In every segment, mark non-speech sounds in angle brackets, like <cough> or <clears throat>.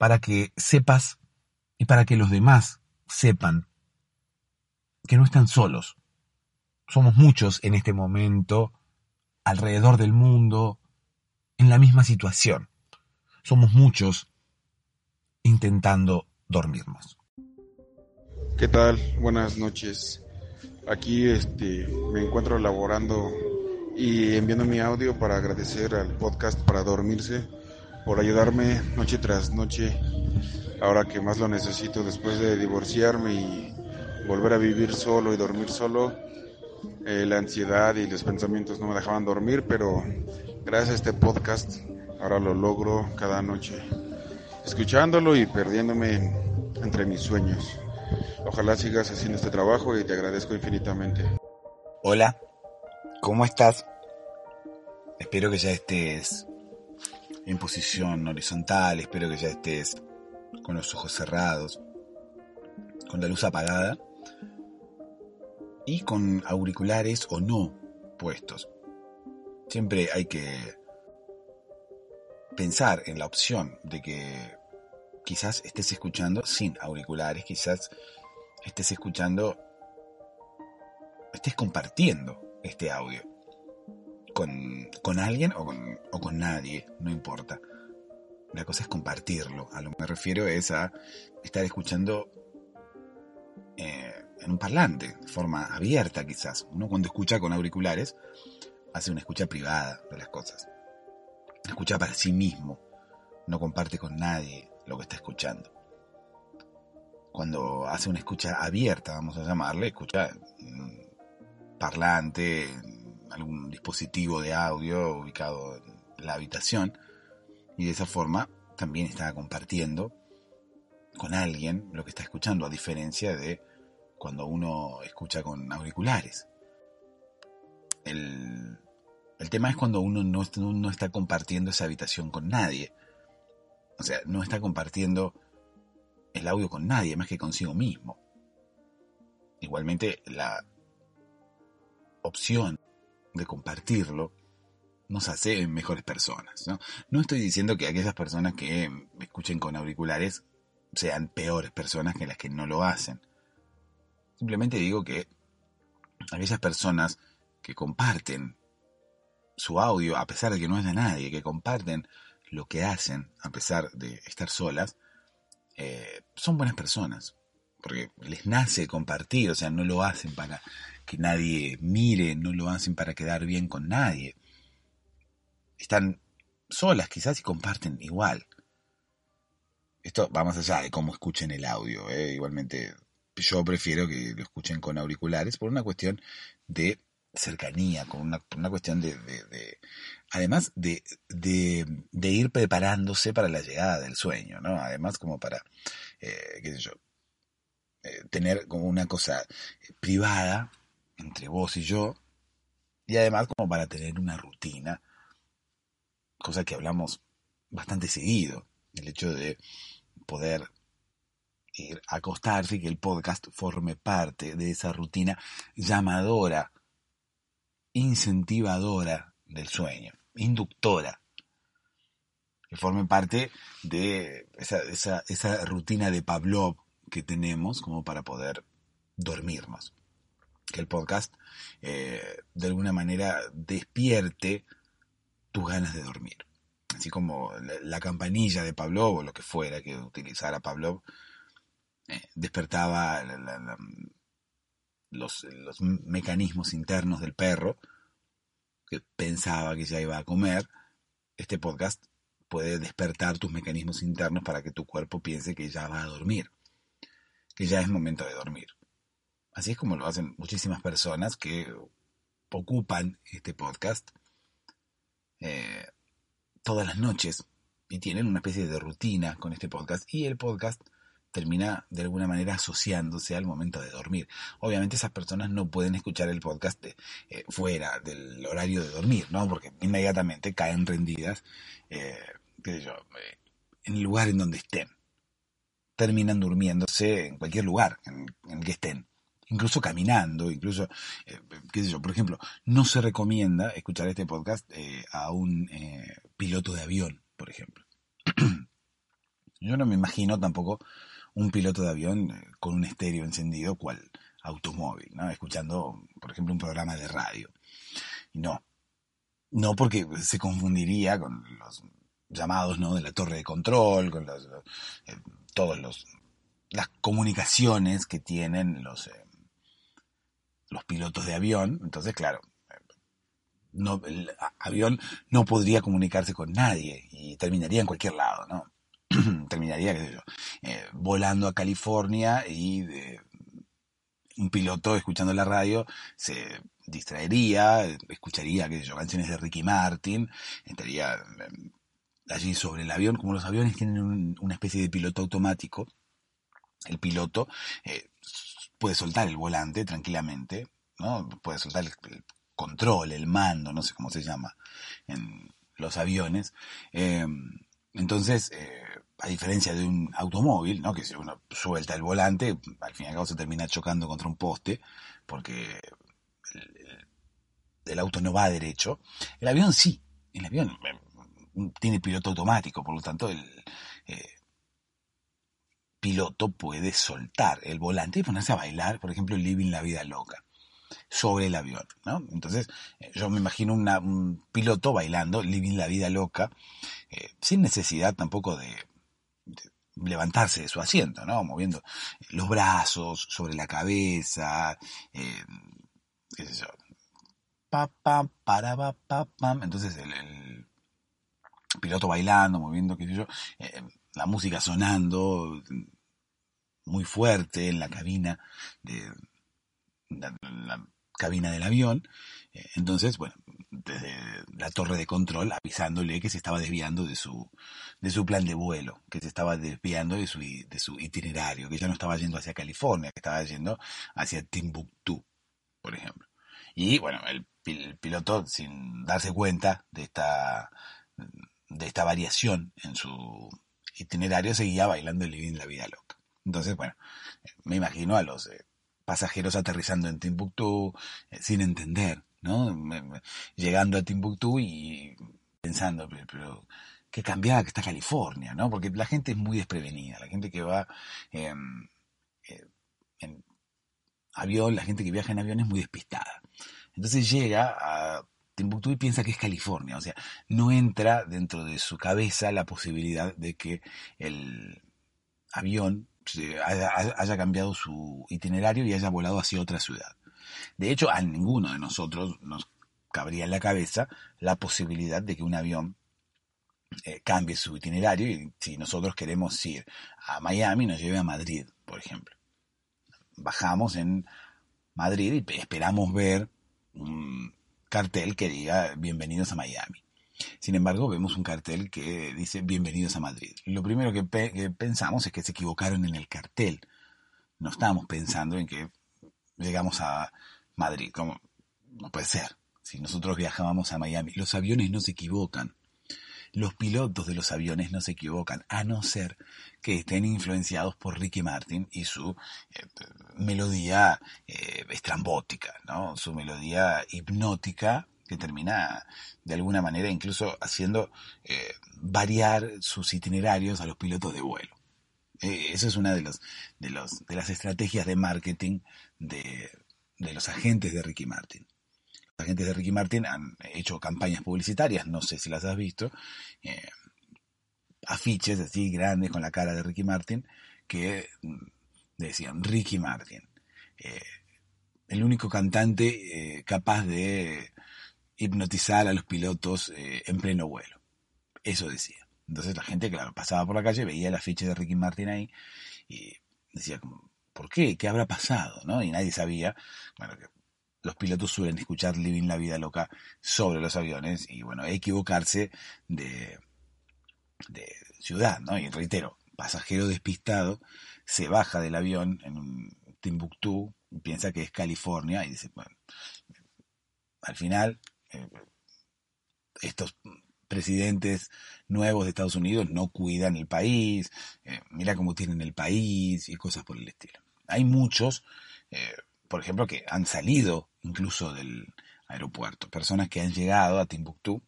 para que sepas y para que los demás sepan que no están solos. Somos muchos en este momento alrededor del mundo en la misma situación. Somos muchos intentando dormirnos. ¿Qué tal? Buenas noches. Aquí este, me encuentro elaborando y enviando mi audio para agradecer al podcast para dormirse por ayudarme noche tras noche ahora que más lo necesito después de divorciarme y volver a vivir solo y dormir solo eh, la ansiedad y los pensamientos no me dejaban dormir, pero gracias a este podcast ahora lo logro cada noche, escuchándolo y perdiéndome entre mis sueños. Ojalá sigas haciendo este trabajo y te agradezco infinitamente. Hola, ¿cómo estás? Espero que ya estés en posición horizontal, espero que ya estés con los ojos cerrados, con la luz apagada y con auriculares o no puestos. Siempre hay que pensar en la opción de que quizás estés escuchando sin auriculares, quizás estés escuchando, estés compartiendo este audio con, alguien o con, o con nadie, no importa. La cosa es compartirlo. A lo que me refiero es a estar escuchando eh, en un parlante, de forma abierta quizás. Uno cuando escucha con auriculares hace una escucha privada de las cosas. Escucha para sí mismo, no comparte con nadie lo que está escuchando. Cuando hace una escucha abierta, vamos a llamarle, escucha parlante, algún dispositivo de audio ubicado en la habitación, y de esa forma también está compartiendo con alguien lo que está escuchando, a diferencia de cuando uno escucha con auriculares. El, tema es cuando uno no, no está compartiendo esa habitación con nadie. O sea, no está compartiendo el audio con nadie más que consigo mismo. Igualmente, la opción de compartirlo nos hace mejores personas. ¿no? no estoy diciendo que aquellas personas que escuchen con auriculares sean peores personas que las que no lo hacen. Simplemente digo que aquellas personas que comparten su audio, a pesar de que no es de nadie, que comparten lo que hacen, a pesar de estar solas, eh, son buenas personas. Porque les nace compartir, o sea, no lo hacen para que nadie mire, no lo hacen para quedar bien con nadie. Están solas quizás y comparten igual. Esto va más allá de cómo escuchen el audio. ¿eh? Igualmente yo prefiero que lo escuchen con auriculares por una cuestión de cercanía, con una, cuestión de, de, además de, de, de, ir preparándose para la llegada del sueño, ¿no? Además como para, eh, qué sé yo, eh, tener como una cosa privada entre vos y yo, y además como para tener una rutina, cosa que hablamos bastante seguido, el hecho de poder ir a acostarse y que el podcast forme parte de esa rutina llamadora, incentivadora del sueño, inductora, que forme parte de esa, esa, esa rutina de Pavlov que tenemos como para poder dormirnos. Que el podcast eh, de alguna manera despierte tus ganas de dormir. Así como la, campanilla de Pavlov o lo que fuera que utilizara Pavlov eh, despertaba los, los mecanismos internos del perro que pensaba que ya iba a comer. Este podcast puede despertar tus mecanismos internos para que tu cuerpo piense que ya va a dormir que ya es momento de dormir. Así es como lo hacen muchísimas personas que ocupan este podcast eh, todas las noches y tienen una especie de rutina con este podcast y el podcast termina de alguna manera asociándose al momento de dormir. Obviamente esas personas no pueden escuchar el podcast eh, fuera del horario de dormir, ¿no? Porque inmediatamente caen rendidas, eh, en el lugar en donde estén terminan durmiéndose en cualquier lugar en, el que estén incluso caminando, incluso, eh, qué sé yo, por ejemplo, no se recomienda escuchar este podcast eh, a un eh, piloto de avión, por ejemplo. <clears throat> yo no me imagino tampoco un piloto de avión con un estéreo encendido cual automóvil, ¿no? Escuchando, por ejemplo, un programa de radio. No, no porque se confundiría con los llamados, ¿no? De la torre de control, con los todos los las comunicaciones que tienen los los pilotos de avión entonces claro no, el avión no podría comunicarse con nadie y terminaría en cualquier lado no <clears throat> terminaría qué sé yo eh, volando a California y un piloto escuchando la radio se distraería escucharía qué sé yo canciones de Ricky Martin estaría em, allí sobre el avión, como los aviones tienen una especie de piloto automático, el piloto eh, puede soltar el volante tranquilamente, ¿no? Puede soltar el, control, el mando, no sé cómo se llama en los aviones. Eh, entonces, eh, a diferencia de un automóvil, ¿no? Que si uno suelta el volante, al fin y al cabo se termina chocando contra un poste, porque el, auto no va derecho. El avión sí, el avión tiene piloto automático, por lo tanto el eh, piloto puede soltar el volante y ponerse a bailar, por ejemplo, Living la vida loca sobre el avión, ¿no? Entonces, eh, yo me imagino un piloto bailando Living la vida loca, eh, sin necesidad tampoco de, levantarse de su asiento, ¿no? Moviendo los brazos sobre la cabeza, eh, qué sé yo, pa, pa, para, pa, pa, pam. Entonces el, piloto bailando, moviendo, qué sé yo, eh, la música sonando muy fuerte en la cabina de la, cabina del avión. Eh, entonces, bueno, desde la torre de control avisándole que se estaba desviando de su, de su plan de vuelo, que se estaba desviando de su, de su itinerario, que ya no estaba yendo hacia California, que estaba yendo hacia Timbuktu, por ejemplo. Y bueno, el piloto, sin darse cuenta de esta de esta variación en su itinerario seguía bailando el Living la Vida Loca. Entonces, bueno, me imagino a los eh, pasajeros aterrizando en Timbuktu eh, sin entender, ¿no? llegando a Timbuktu y pensando, pero, qué cambiada que está California, ¿no? Porque la gente es muy desprevenida, la gente que va em, eh, en avión, la gente que viaja en avión es muy despistada. Entonces llega a Timbuktu y piensa que es California. O sea, no entra dentro de su cabeza la posibilidad de que el avión haya, cambiado su itinerario y haya volado hacia otra ciudad. De hecho, a ninguno de nosotros nos cabría en la cabeza la posibilidad de que un avión eh, cambie su itinerario y si nosotros queremos ir a Miami nos lleve a Madrid, por ejemplo. bajamos en Madrid y esperamos ver un cartel que diga bienvenidos a Miami. Sin embargo, vemos un cartel que dice bienvenidos a Madrid. Lo primero que, pensamos es que se equivocaron en el cartel. No estábamos pensando en que llegamos a Madrid. Como no puede ser. Si nosotros viajábamos a Miami, los aviones no se equivocan. Los pilotos de los aviones no se equivocan, a no ser que estén influenciados por Ricky Martin y su eh, melodía eh, estrambótica, ¿no? su melodía hipnótica que termina de alguna manera incluso haciendo eh, variar sus itinerarios a los pilotos de vuelo. Esa es una de, los, de, los, de las estrategias de marketing de, de los agentes de Ricky Martin agentes de Ricky Martin han hecho campañas publicitarias, no sé si las has visto, eh, afiches así grandes con la cara de Ricky Martin que mm, decían Ricky Martin, eh, el único cantante eh, capaz de hipnotizar a los pilotos en pleno vuelo. Eso decía. Entonces la gente, claro, pasaba por la calle, veía el afiche de Ricky Martin ahí y decía, ¿por qué? ¿Qué habrá pasado? ¿no? Y nadie sabía, bueno, que los pilotos suelen escuchar Living la Vida Loca sobre los aviones y bueno, equivocarse de, de ciudad, ¿no? Y reitero, pasajero despistado se baja del avión en Timbuktu piensa que es California y dice, bueno, al final eh, estos presidentes nuevos de Estados Unidos no cuidan el país, eh, mira cómo tienen el país y cosas por el estilo. Hay muchos, eh, por ejemplo, que han salido incluso del aeropuerto. Personas que han llegado a Timbuktu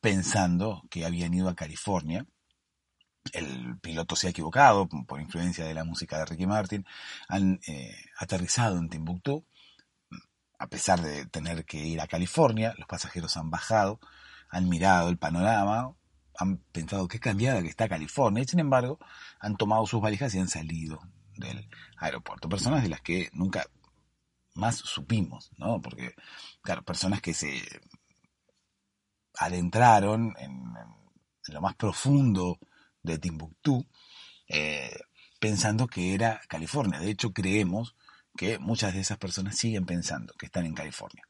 pensando que habían ido a California. El piloto se ha equivocado por influencia de la música de Ricky Martin. Han eh, aterrizado en Timbuktu. A pesar de tener que ir a California, los pasajeros han bajado, han mirado el panorama, han pensado qué cambiada que está California y sin embargo han tomado sus valijas y han salido del aeropuerto. Personas de las que nunca más supimos, ¿no? Porque, claro, personas que se adentraron en, lo más profundo de Timbuktu, eh, pensando que era California. De hecho, creemos que muchas de esas personas siguen pensando que están en California.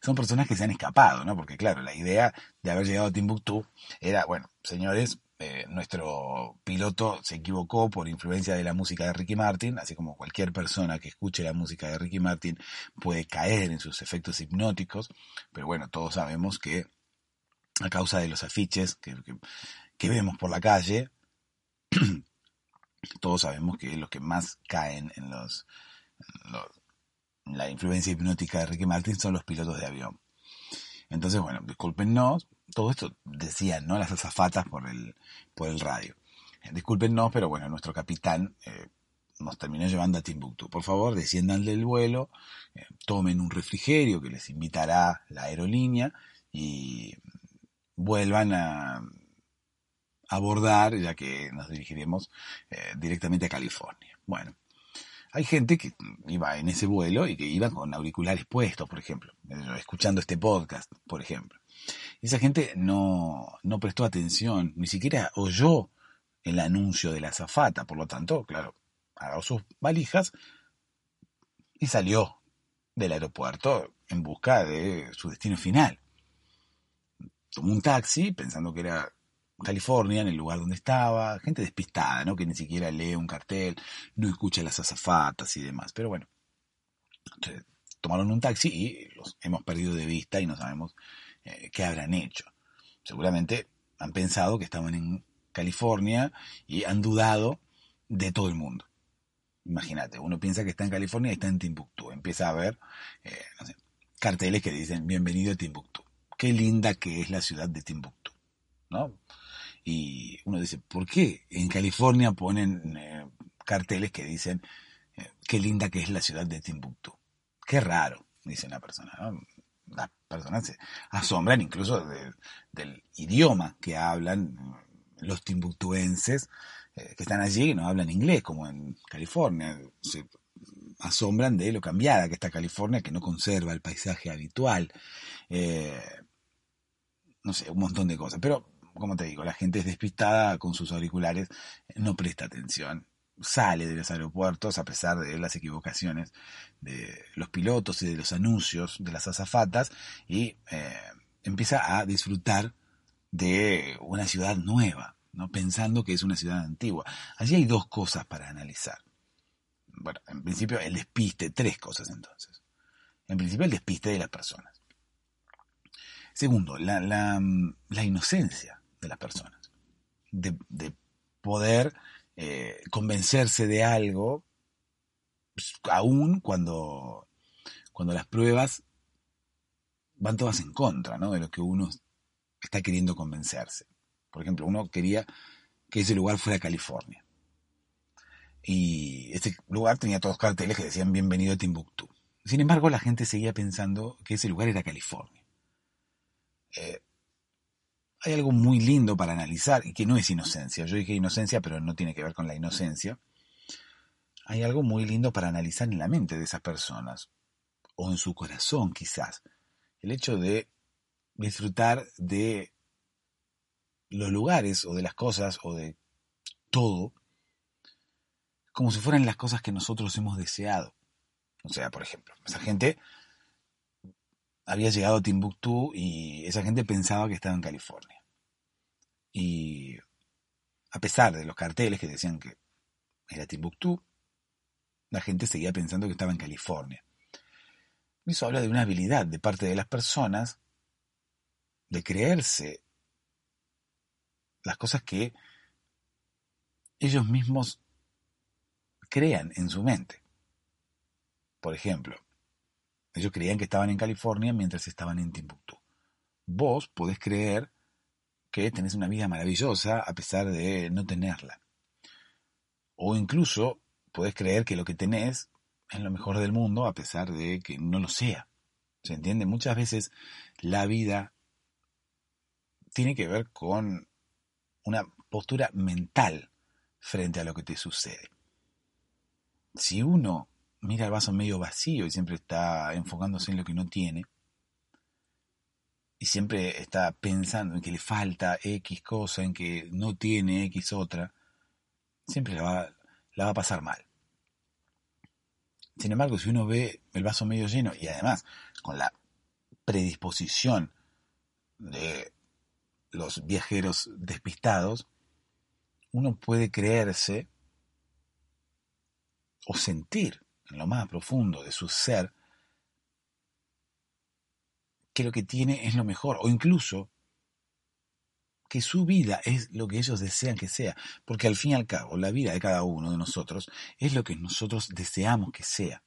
Son personas que se han escapado, ¿no? Porque, claro, la idea de haber llegado a Timbuktu era, bueno, señores, eh, nuestro piloto se equivocó por influencia de la música de Ricky Martin, así como cualquier persona que escuche la música de Ricky Martin puede caer en sus efectos hipnóticos, pero bueno, todos sabemos que a causa de los afiches que, vemos por la calle, <clears throat> todos sabemos que los que más caen en los, la influencia hipnótica de Ricky Martin son los pilotos de avión. Entonces, bueno, discúlpenos, todo esto decían, ¿no? Las azafatas por el, por el radio. Eh, discúlpenos, pero bueno, nuestro capitán eh, nos terminó llevando a Timbuktu. Por favor, desciendan del vuelo, eh, tomen un refrigerio que les invitará la aerolínea y vuelvan a abordar, ya que nos dirigiremos directamente a California. Bueno, hay gente que iba en ese vuelo y que iba con auriculares puestos, por ejemplo, escuchando este podcast, por ejemplo. Esa gente no, no prestó atención, ni siquiera oyó el anuncio de la azafata, por lo tanto, claro, agarró sus valijas y salió del aeropuerto en busca de su destino final. Tomó un taxi pensando que era California, en el lugar donde estaba, gente despistada, ¿no? Que ni siquiera lee un cartel, no escucha las azafatas y demás. Pero bueno, tomaron un taxi y los hemos perdido de vista y no sabemos eh, qué habrán hecho. Seguramente han pensado que estaban en California y han dudado de todo el mundo. Imagínate, uno piensa que está en California y está en Timbuktu. Empieza a ver eh, carteles que dicen bienvenido a Timbuktu. Qué linda que es la ciudad de Timbuktu. ¿no? Y uno dice, ¿por qué en California ponen eh, carteles que dicen qué linda que es la ciudad de Timbuktu? Qué raro, dice una persona. las personas se asombran incluso del idioma que hablan los timbuktuenses eh, que están allí y no hablan inglés, como en California. Se asombran de lo cambiada que está California, que no conserva el paisaje habitual. Eh, no sé, un montón de cosas. Pero, como te digo, la gente es despistada con sus auriculares, no presta atención sale de los aeropuertos a pesar de las equivocaciones de los pilotos y de los anuncios de las azafatas y eh, empieza a disfrutar de una ciudad nueva, ¿no? pensando que es una ciudad antigua. Allí hay dos cosas para analizar. Bueno, en principio el despiste, tres cosas entonces. En principio el despiste de las personas. Segundo, la, la, inocencia de las personas. De, poder eh, convencerse de algo, pues, aún cuando, cuando las pruebas van todas en contra ¿no? de lo que uno está queriendo convencerse. Por ejemplo, uno quería que ese lugar fuera California. Y ese lugar tenía todos carteles que decían bienvenido a Timbuktu. Sin embargo, la gente seguía pensando que ese lugar era California. Eh, hay algo muy lindo para analizar y que no es inocencia. Yo dije inocencia, pero no tiene que ver con la inocencia. Hay algo muy lindo para analizar en la mente de esas personas, o en su corazón quizás. El hecho de disfrutar de los lugares o de las cosas o de todo como si fueran las cosas que nosotros hemos deseado. O sea, por ejemplo, esa gente había llegado a Timbuktu y esa gente pensaba que estaba en California. Y a pesar de los carteles que decían que era Timbuktu, la gente seguía pensando que estaba en California. Eso habla de una habilidad de parte de las personas de creerse las cosas que ellos mismos crean en su mente. Por ejemplo, ellos creían que estaban en California mientras estaban en Timbuktu. Vos podés creer que tenés una vida maravillosa a pesar de no tenerla. O incluso podés creer que lo que tenés es lo mejor del mundo a pesar de que no lo sea. ¿Se entiende? Muchas veces la vida tiene que ver con una postura mental frente a lo que te sucede. Si uno mira el vaso medio vacío y siempre está enfocándose en lo que no tiene, y siempre está pensando en que le falta X cosa, en que no tiene X otra, siempre la va, va a pasar mal. Sin embargo, si uno ve el vaso medio lleno y además con la predisposición de los viajeros despistados, uno puede creerse o sentir en lo más profundo de su ser que lo que tiene es lo mejor, o incluso que su vida es lo que ellos desean que sea, porque al fin y al cabo la vida de cada uno de nosotros es lo que nosotros deseamos que sea.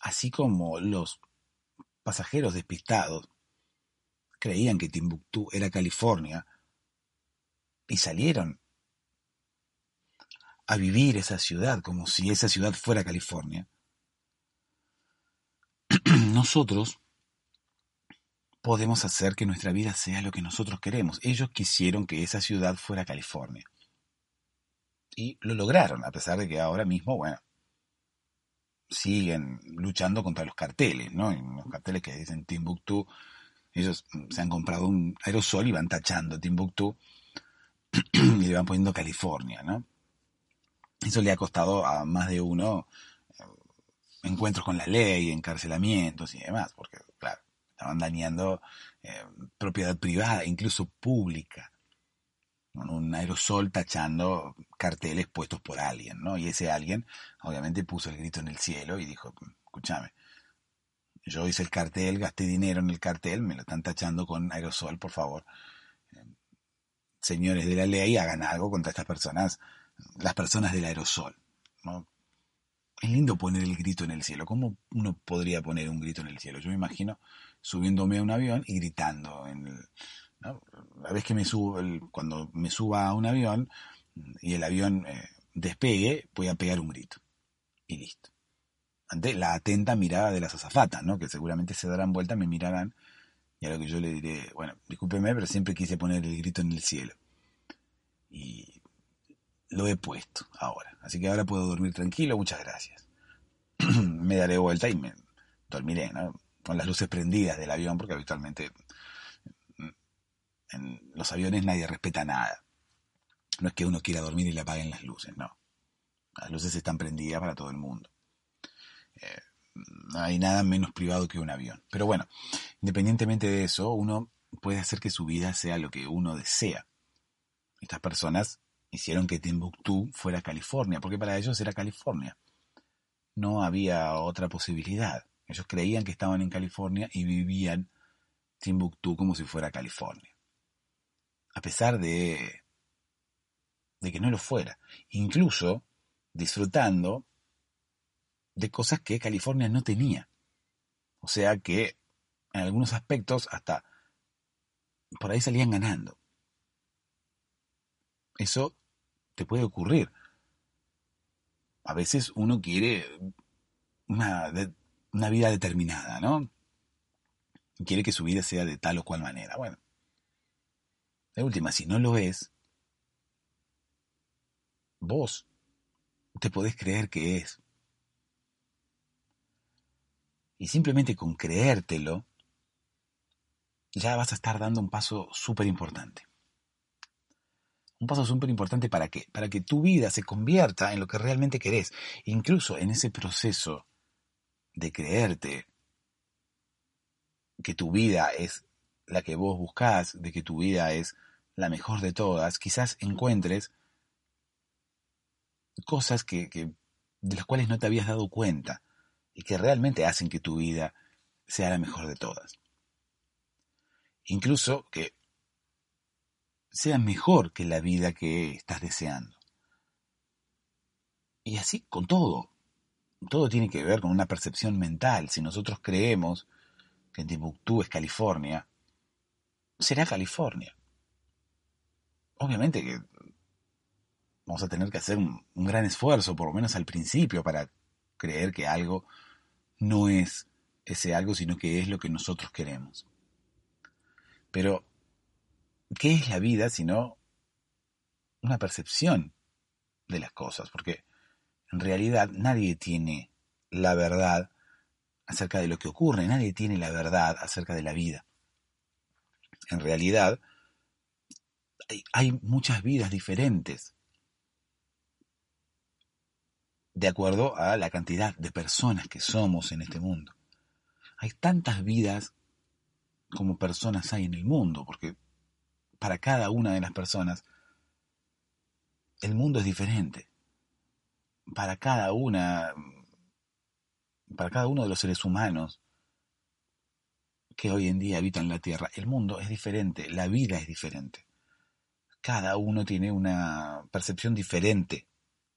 Así como los pasajeros despistados creían que Timbuktu era California y salieron a vivir esa ciudad como si esa ciudad fuera California. <clears throat> Nosotros podemos hacer que nuestra vida sea lo que nosotros queremos. Ellos quisieron que esa ciudad fuera California. Y lo lograron, a pesar de que ahora mismo, bueno, siguen luchando contra los carteles, ¿no? los carteles que dicen Timbuktu ellos se han comprado un aerosol y van tachando Timbuktu <clears throat> y le van poniendo California, ¿no? Eso le ha costado a más de uno eh, encuentros con la ley, encarcelamientos y demás, porque, claro, estaban dañando eh, propiedad privada, incluso pública, con un aerosol tachando carteles puestos por alguien, ¿no? Y ese alguien, obviamente, puso el grito en el cielo y dijo, escúchame, yo hice el cartel, gasté dinero en el cartel, me lo están tachando con aerosol, por favor. Señores de la ley, hagan algo contra estas personas, las personas del aerosol. Es lindo poner el grito en el cielo. ¿Cómo uno podría poner un grito en el cielo? Yo me imagino subiéndome a un avión y gritando. En La vez que me subo, cuando me suba a un avión y el avión eh, despegue, voy a pegar un grito. Y listo ante la atenta mirada de las azafatas, ¿no? que seguramente se darán vuelta, me mirarán, y a lo que yo le diré, bueno, discúlpeme, pero siempre quise poner el grito en el cielo. Lo he puesto ahora. Así que ahora puedo dormir tranquilo, muchas gracias. <clears throat> me daré vuelta y me dormiré, ¿no? Con las luces prendidas del avión, porque habitualmente en los aviones nadie respeta nada. No es que uno quiera dormir y le apaguen las luces, no. Las luces están prendidas para todo el mundo. Eh, no hay nada menos privado que un avión. Pero bueno, independientemente de eso, uno puede hacer que su vida sea lo que uno desea. Estas personas hicieron que Timbuktu fuera California, porque para ellos era California. No había otra posibilidad. Ellos creían que estaban en California y vivían Timbuktu como si fuera California. A pesar de, de que no lo fuera. Incluso disfrutando de cosas que California no tenía. O sea que en algunos aspectos hasta por ahí salían ganando. Eso te puede ocurrir. A veces uno quiere una, una vida determinada, ¿no? Quiere que su vida sea de tal o cual manera. Bueno, de última, si no lo es, vos te podés creer que es. Y simplemente con creértelo, ya vas a estar dando un paso súper importante. Un paso súper importante para qué? Para que tu vida se convierta en lo que realmente querés. Incluso en ese proceso de creerte que tu vida es la que vos buscás, de que tu vida es la mejor de todas, quizás encuentres cosas que, que, de las cuales no te habías dado cuenta y que realmente hacen que tu vida sea la mejor de todas. Incluso que sea mejor que la vida que estás deseando. Y así con todo. Todo tiene que ver con una percepción mental. Si nosotros creemos que Timbuktu es California, será California. Obviamente que vamos a tener que hacer un, un, gran esfuerzo, por lo menos al principio, para creer que algo no es ese algo, sino que es lo que nosotros queremos. Pero, ¿qué es la vida sino una percepción de las cosas? Porque en realidad nadie tiene la verdad acerca de lo que ocurre, nadie tiene la verdad acerca de la vida. En realidad, hay, hay muchas vidas diferentes de acuerdo a la cantidad de personas que somos en este mundo. Hay tantas vidas como personas hay en el mundo, porque para cada una de las personas el mundo es diferente. Para cada una, para cada uno de los seres humanos que hoy en día habitan la Tierra, el mundo es diferente, la vida es diferente. Cada uno tiene una percepción diferente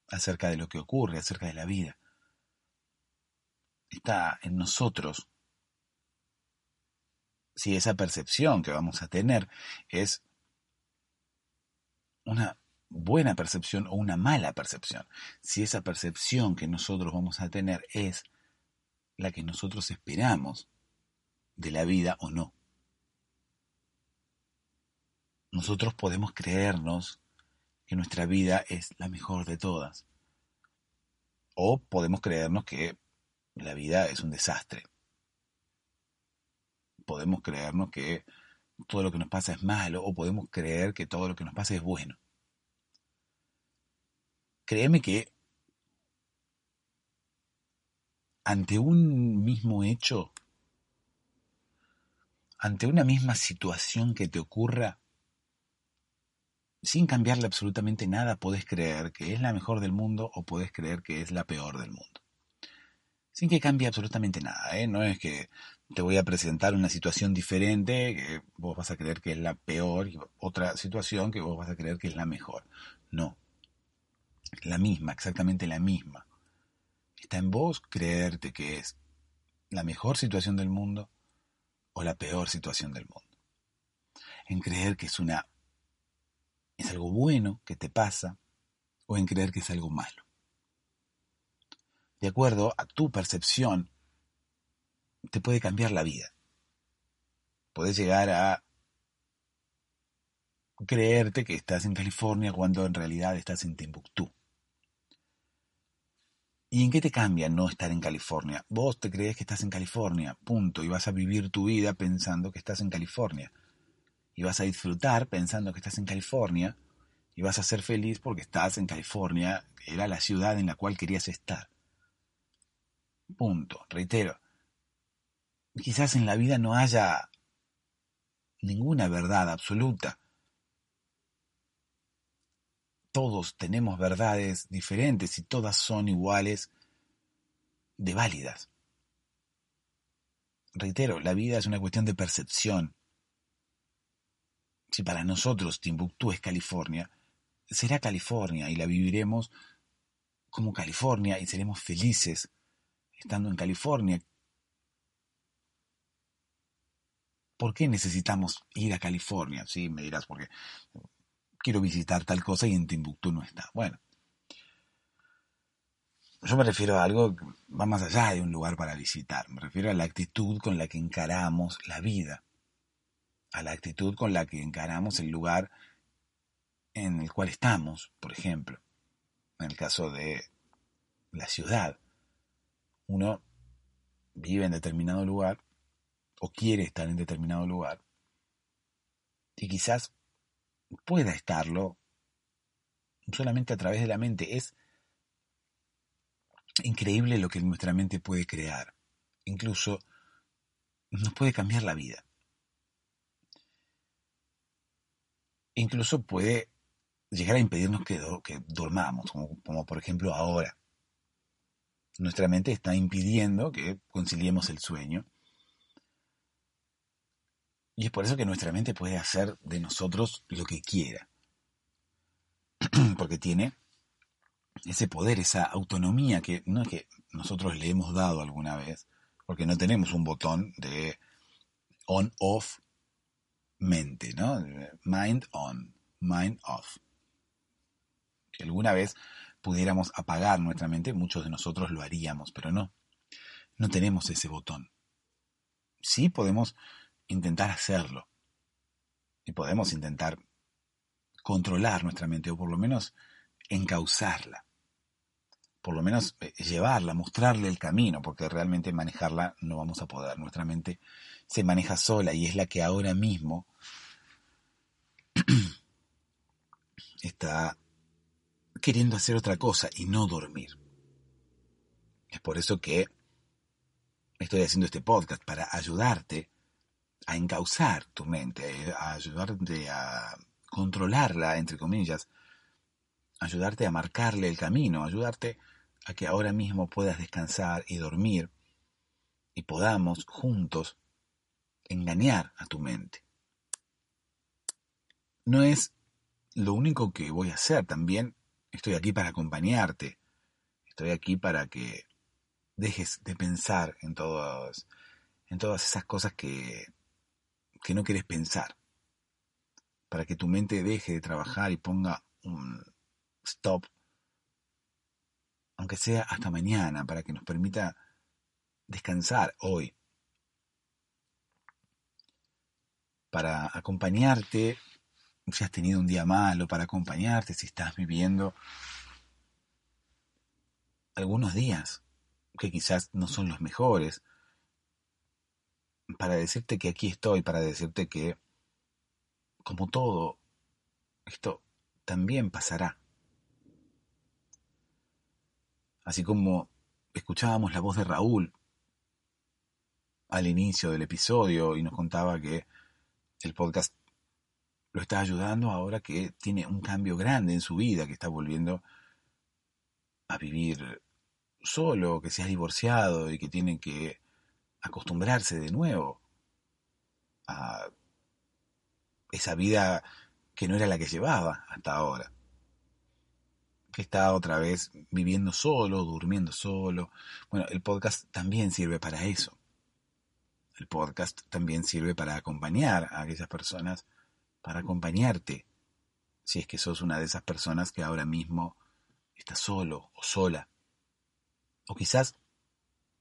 acerca de lo que ocurre, acerca de la vida. Está en nosotros si esa percepción que vamos a tener es una buena percepción o una mala percepción. Si esa percepción que nosotros vamos a tener es la que nosotros esperamos de la vida o no. Nosotros podemos creernos que nuestra vida es la mejor de todas. O podemos creernos que la vida es un desastre podemos creernos que todo lo que nos pasa es malo o podemos creer que todo lo que nos pasa es bueno. Créeme que ante un mismo hecho, ante una misma situación que te ocurra, sin cambiarle absolutamente nada, podés creer que es la mejor del mundo o podés creer que es la peor del mundo. Sin que cambie absolutamente nada, ¿eh? No es que te voy a presentar una situación diferente que vos vas a creer que es la peor y otra situación que vos vas a creer que es la mejor. No. La misma, exactamente la misma. Está en vos creerte que es la mejor situación del mundo o la peor situación del mundo. En creer que es una es algo bueno que te pasa o en creer que es algo malo. De acuerdo a tu percepción te puede cambiar la vida. Puedes llegar a creerte que estás en California cuando en realidad estás en Timbuktu. ¿Y en qué te cambia no estar en California? Vos te crees que estás en California, punto, y vas a vivir tu vida pensando que estás en California. Y vas a disfrutar pensando que estás en California, Y vas a ser feliz porque estás en California, era la ciudad en la cual querías estar. Punto. Reitero, quizás en la vida no haya ninguna verdad absoluta. Todos tenemos verdades diferentes y todas son iguales de válidas. Reitero, la vida es una cuestión de percepción. Si para nosotros Timbuktu es California, será California y la viviremos como California y seremos felices estando en California. ¿Por qué necesitamos ir a California? Sí, me dirás, porque quiero visitar tal cosa y en Timbuktu no está. Bueno, yo me refiero a algo que va más allá de un lugar para visitar. Me refiero a la actitud con la que encaramos la vida. A la actitud con la que encaramos el lugar en el cual estamos, por ejemplo. En el caso de la ciudad. Uno vive en determinado lugar o quiere estar en determinado lugar y quizás pueda estarlo solamente a través de la mente. Es increíble lo que nuestra mente puede crear. Incluso nos puede cambiar la vida. Incluso puede llegar a impedirnos que, que dormamos, como, como por ejemplo ahora. Nuestra mente está impidiendo que conciliemos el sueño. Y es por eso que nuestra mente puede hacer de nosotros lo que quiera. <clears throat> Porque tiene ese poder, esa autonomía que no es que nosotros le hemos dado alguna vez, porque no tenemos un botón de on-off mente, ¿no? Mind on, mind off. Que alguna vez pudiéramos apagar nuestra mente, muchos de nosotros lo haríamos, pero no. No tenemos ese botón. Sí podemos intentar hacerlo. Y podemos intentar controlar nuestra mente, o por lo menos encauzarla. Por lo menos eh, llevarla, mostrarle el camino, porque realmente manejarla no vamos a poder. Nuestra mente se maneja sola y es la que ahora mismo <clears throat> está queriendo hacer otra cosa y no dormir. Es por eso que estoy haciendo este podcast, para ayudarte a encauzar tu mente, a ayudarte a controlarla, entre comillas, ayudarte a marcarle el camino, ayudarte a que ahora mismo puedas descansar y dormir y podamos juntos engañar a tu mente. No es lo único que voy a hacer, también estoy aquí para acompañarte, estoy aquí para que dejes de pensar en, todas, en todas esas cosas que, que no quieres pensar, para que tu mente deje de trabajar y ponga un, stop, aunque sea hasta mañana, para que nos permita descansar hoy, para acompañarte si has tenido un día malo, para acompañarte si estás viviendo algunos días que quizás no son los mejores, para decirte que aquí estoy, para decirte que, como todo, esto también pasará. Así como escuchábamos la voz de Raúl al inicio del episodio y nos contaba que el podcast lo está ayudando ahora que tiene un cambio grande en su vida, que está volviendo a vivir solo, que se ha divorciado y que tiene que acostumbrarse de nuevo a esa vida que no era la que llevaba hasta ahora que está otra vez viviendo solo, durmiendo solo. Bueno, el podcast también sirve para eso. El podcast también sirve para acompañar a aquellas personas, para acompañarte, si es que sos una de esas personas que ahora mismo estás solo o sola. O quizás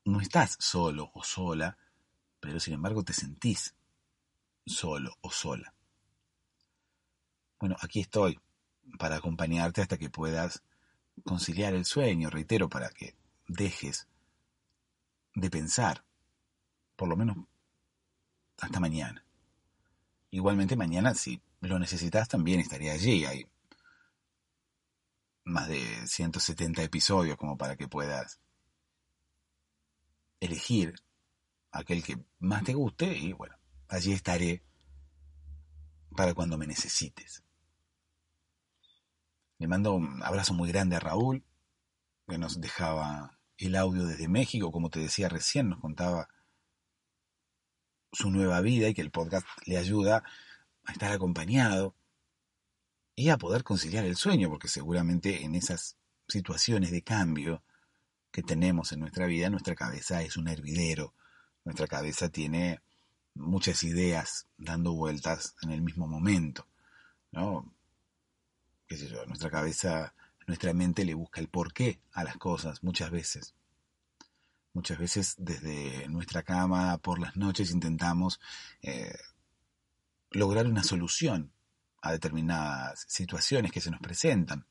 no estás solo o sola, pero sin embargo te sentís solo o sola. Bueno, aquí estoy para acompañarte hasta que puedas conciliar el sueño, reitero, para que dejes de pensar, por lo menos hasta mañana. Igualmente mañana, si lo necesitas, también estaría allí. Hay más de 170 episodios como para que puedas elegir aquel que más te guste y bueno, allí estaré para cuando me necesites. Le mando un abrazo muy grande a Raúl, que nos dejaba el audio desde México, como te decía recién, nos contaba su nueva vida y que el podcast le ayuda a estar acompañado y a poder conciliar el sueño, porque seguramente en esas situaciones de cambio que tenemos en nuestra vida, nuestra cabeza es un hervidero, nuestra cabeza tiene muchas ideas dando vueltas en el mismo momento, ¿no? ¿Qué sé yo? Nuestra cabeza, nuestra mente le busca el porqué a las cosas muchas veces. Muchas veces desde nuestra cama por las noches intentamos eh, lograr una solución a determinadas situaciones que se nos presentan.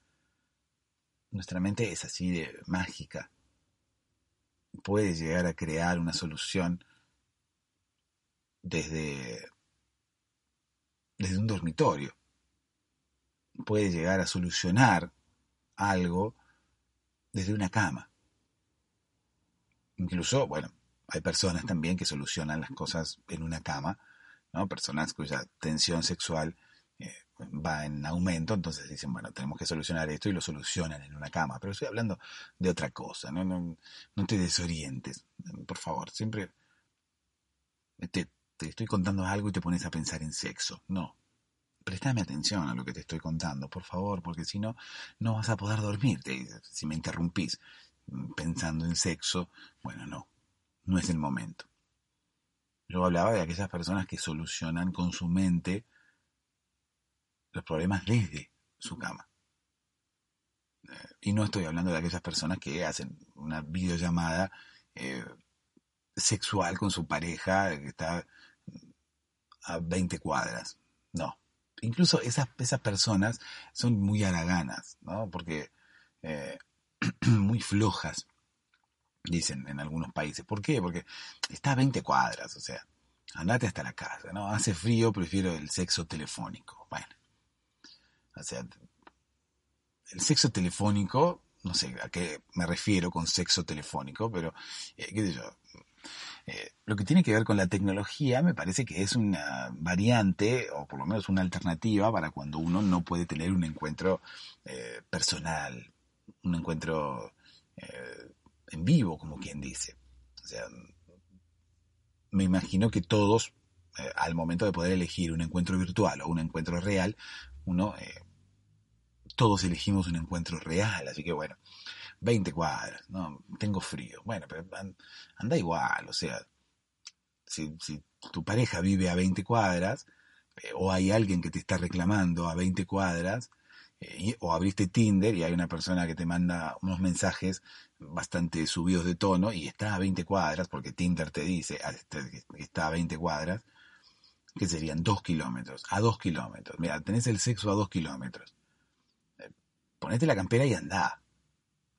Nuestra mente es así de mágica. Puede llegar a crear una solución desde, desde un dormitorio. Puede llegar a solucionar algo desde una cama. Incluso, bueno, hay personas también que solucionan las cosas en una cama, ¿no? Personas cuya tensión sexual va en aumento, entonces dicen, bueno, tenemos que solucionar esto y lo solucionan en una cama. Pero estoy hablando de otra cosa, no, no, no te desorientes, por favor, siempre te, te estoy contando algo y te pones a pensar en sexo. No, prestame atención a lo que te estoy contando, por favor, porque si no, no vas a poder dormirte. Si me interrumpís pensando en sexo, bueno, no, no es el momento. Yo hablaba de aquellas personas que solucionan con su mente los problemas desde su cama. Eh, y no estoy hablando de aquellas personas que hacen una videollamada eh, sexual con su pareja que está a 20 cuadras. No. Incluso esas, esas personas son muy haraganas, ¿no? Porque eh, <clears throat> muy flojas, dicen en algunos países. ¿Por qué? Porque está a 20 cuadras, o sea, andate hasta la casa, ¿no? Hace frío, prefiero el sexo telefónico. Bueno, o sea, el sexo telefónico, no sé a qué me refiero con sexo telefónico, pero, eh, qué sé yo, eh, lo que tiene que ver con la tecnología me parece que es una variante o por lo menos una alternativa para cuando uno no puede tener un encuentro eh, personal, un encuentro en vivo, como quien dice. O sea, me imagino que todos, al momento de poder elegir un encuentro virtual o un encuentro real, uno, eh, todos elegimos un encuentro real, así que bueno, 20 cuadras, no, tengo frío, bueno, pero anda igual, o sea, si, tu pareja vive a 20 cuadras, eh, o hay alguien que te está reclamando a 20 cuadras, eh, o abriste Tinder y hay una persona que te manda unos mensajes bastante subidos de tono y está a 20 cuadras, porque Tinder te dice ah, este, que está a 20 cuadras, que serían dos kilómetros, a dos kilómetros. Mira, tenés el sexo a dos kilómetros. Eh, ponete la campera y andá.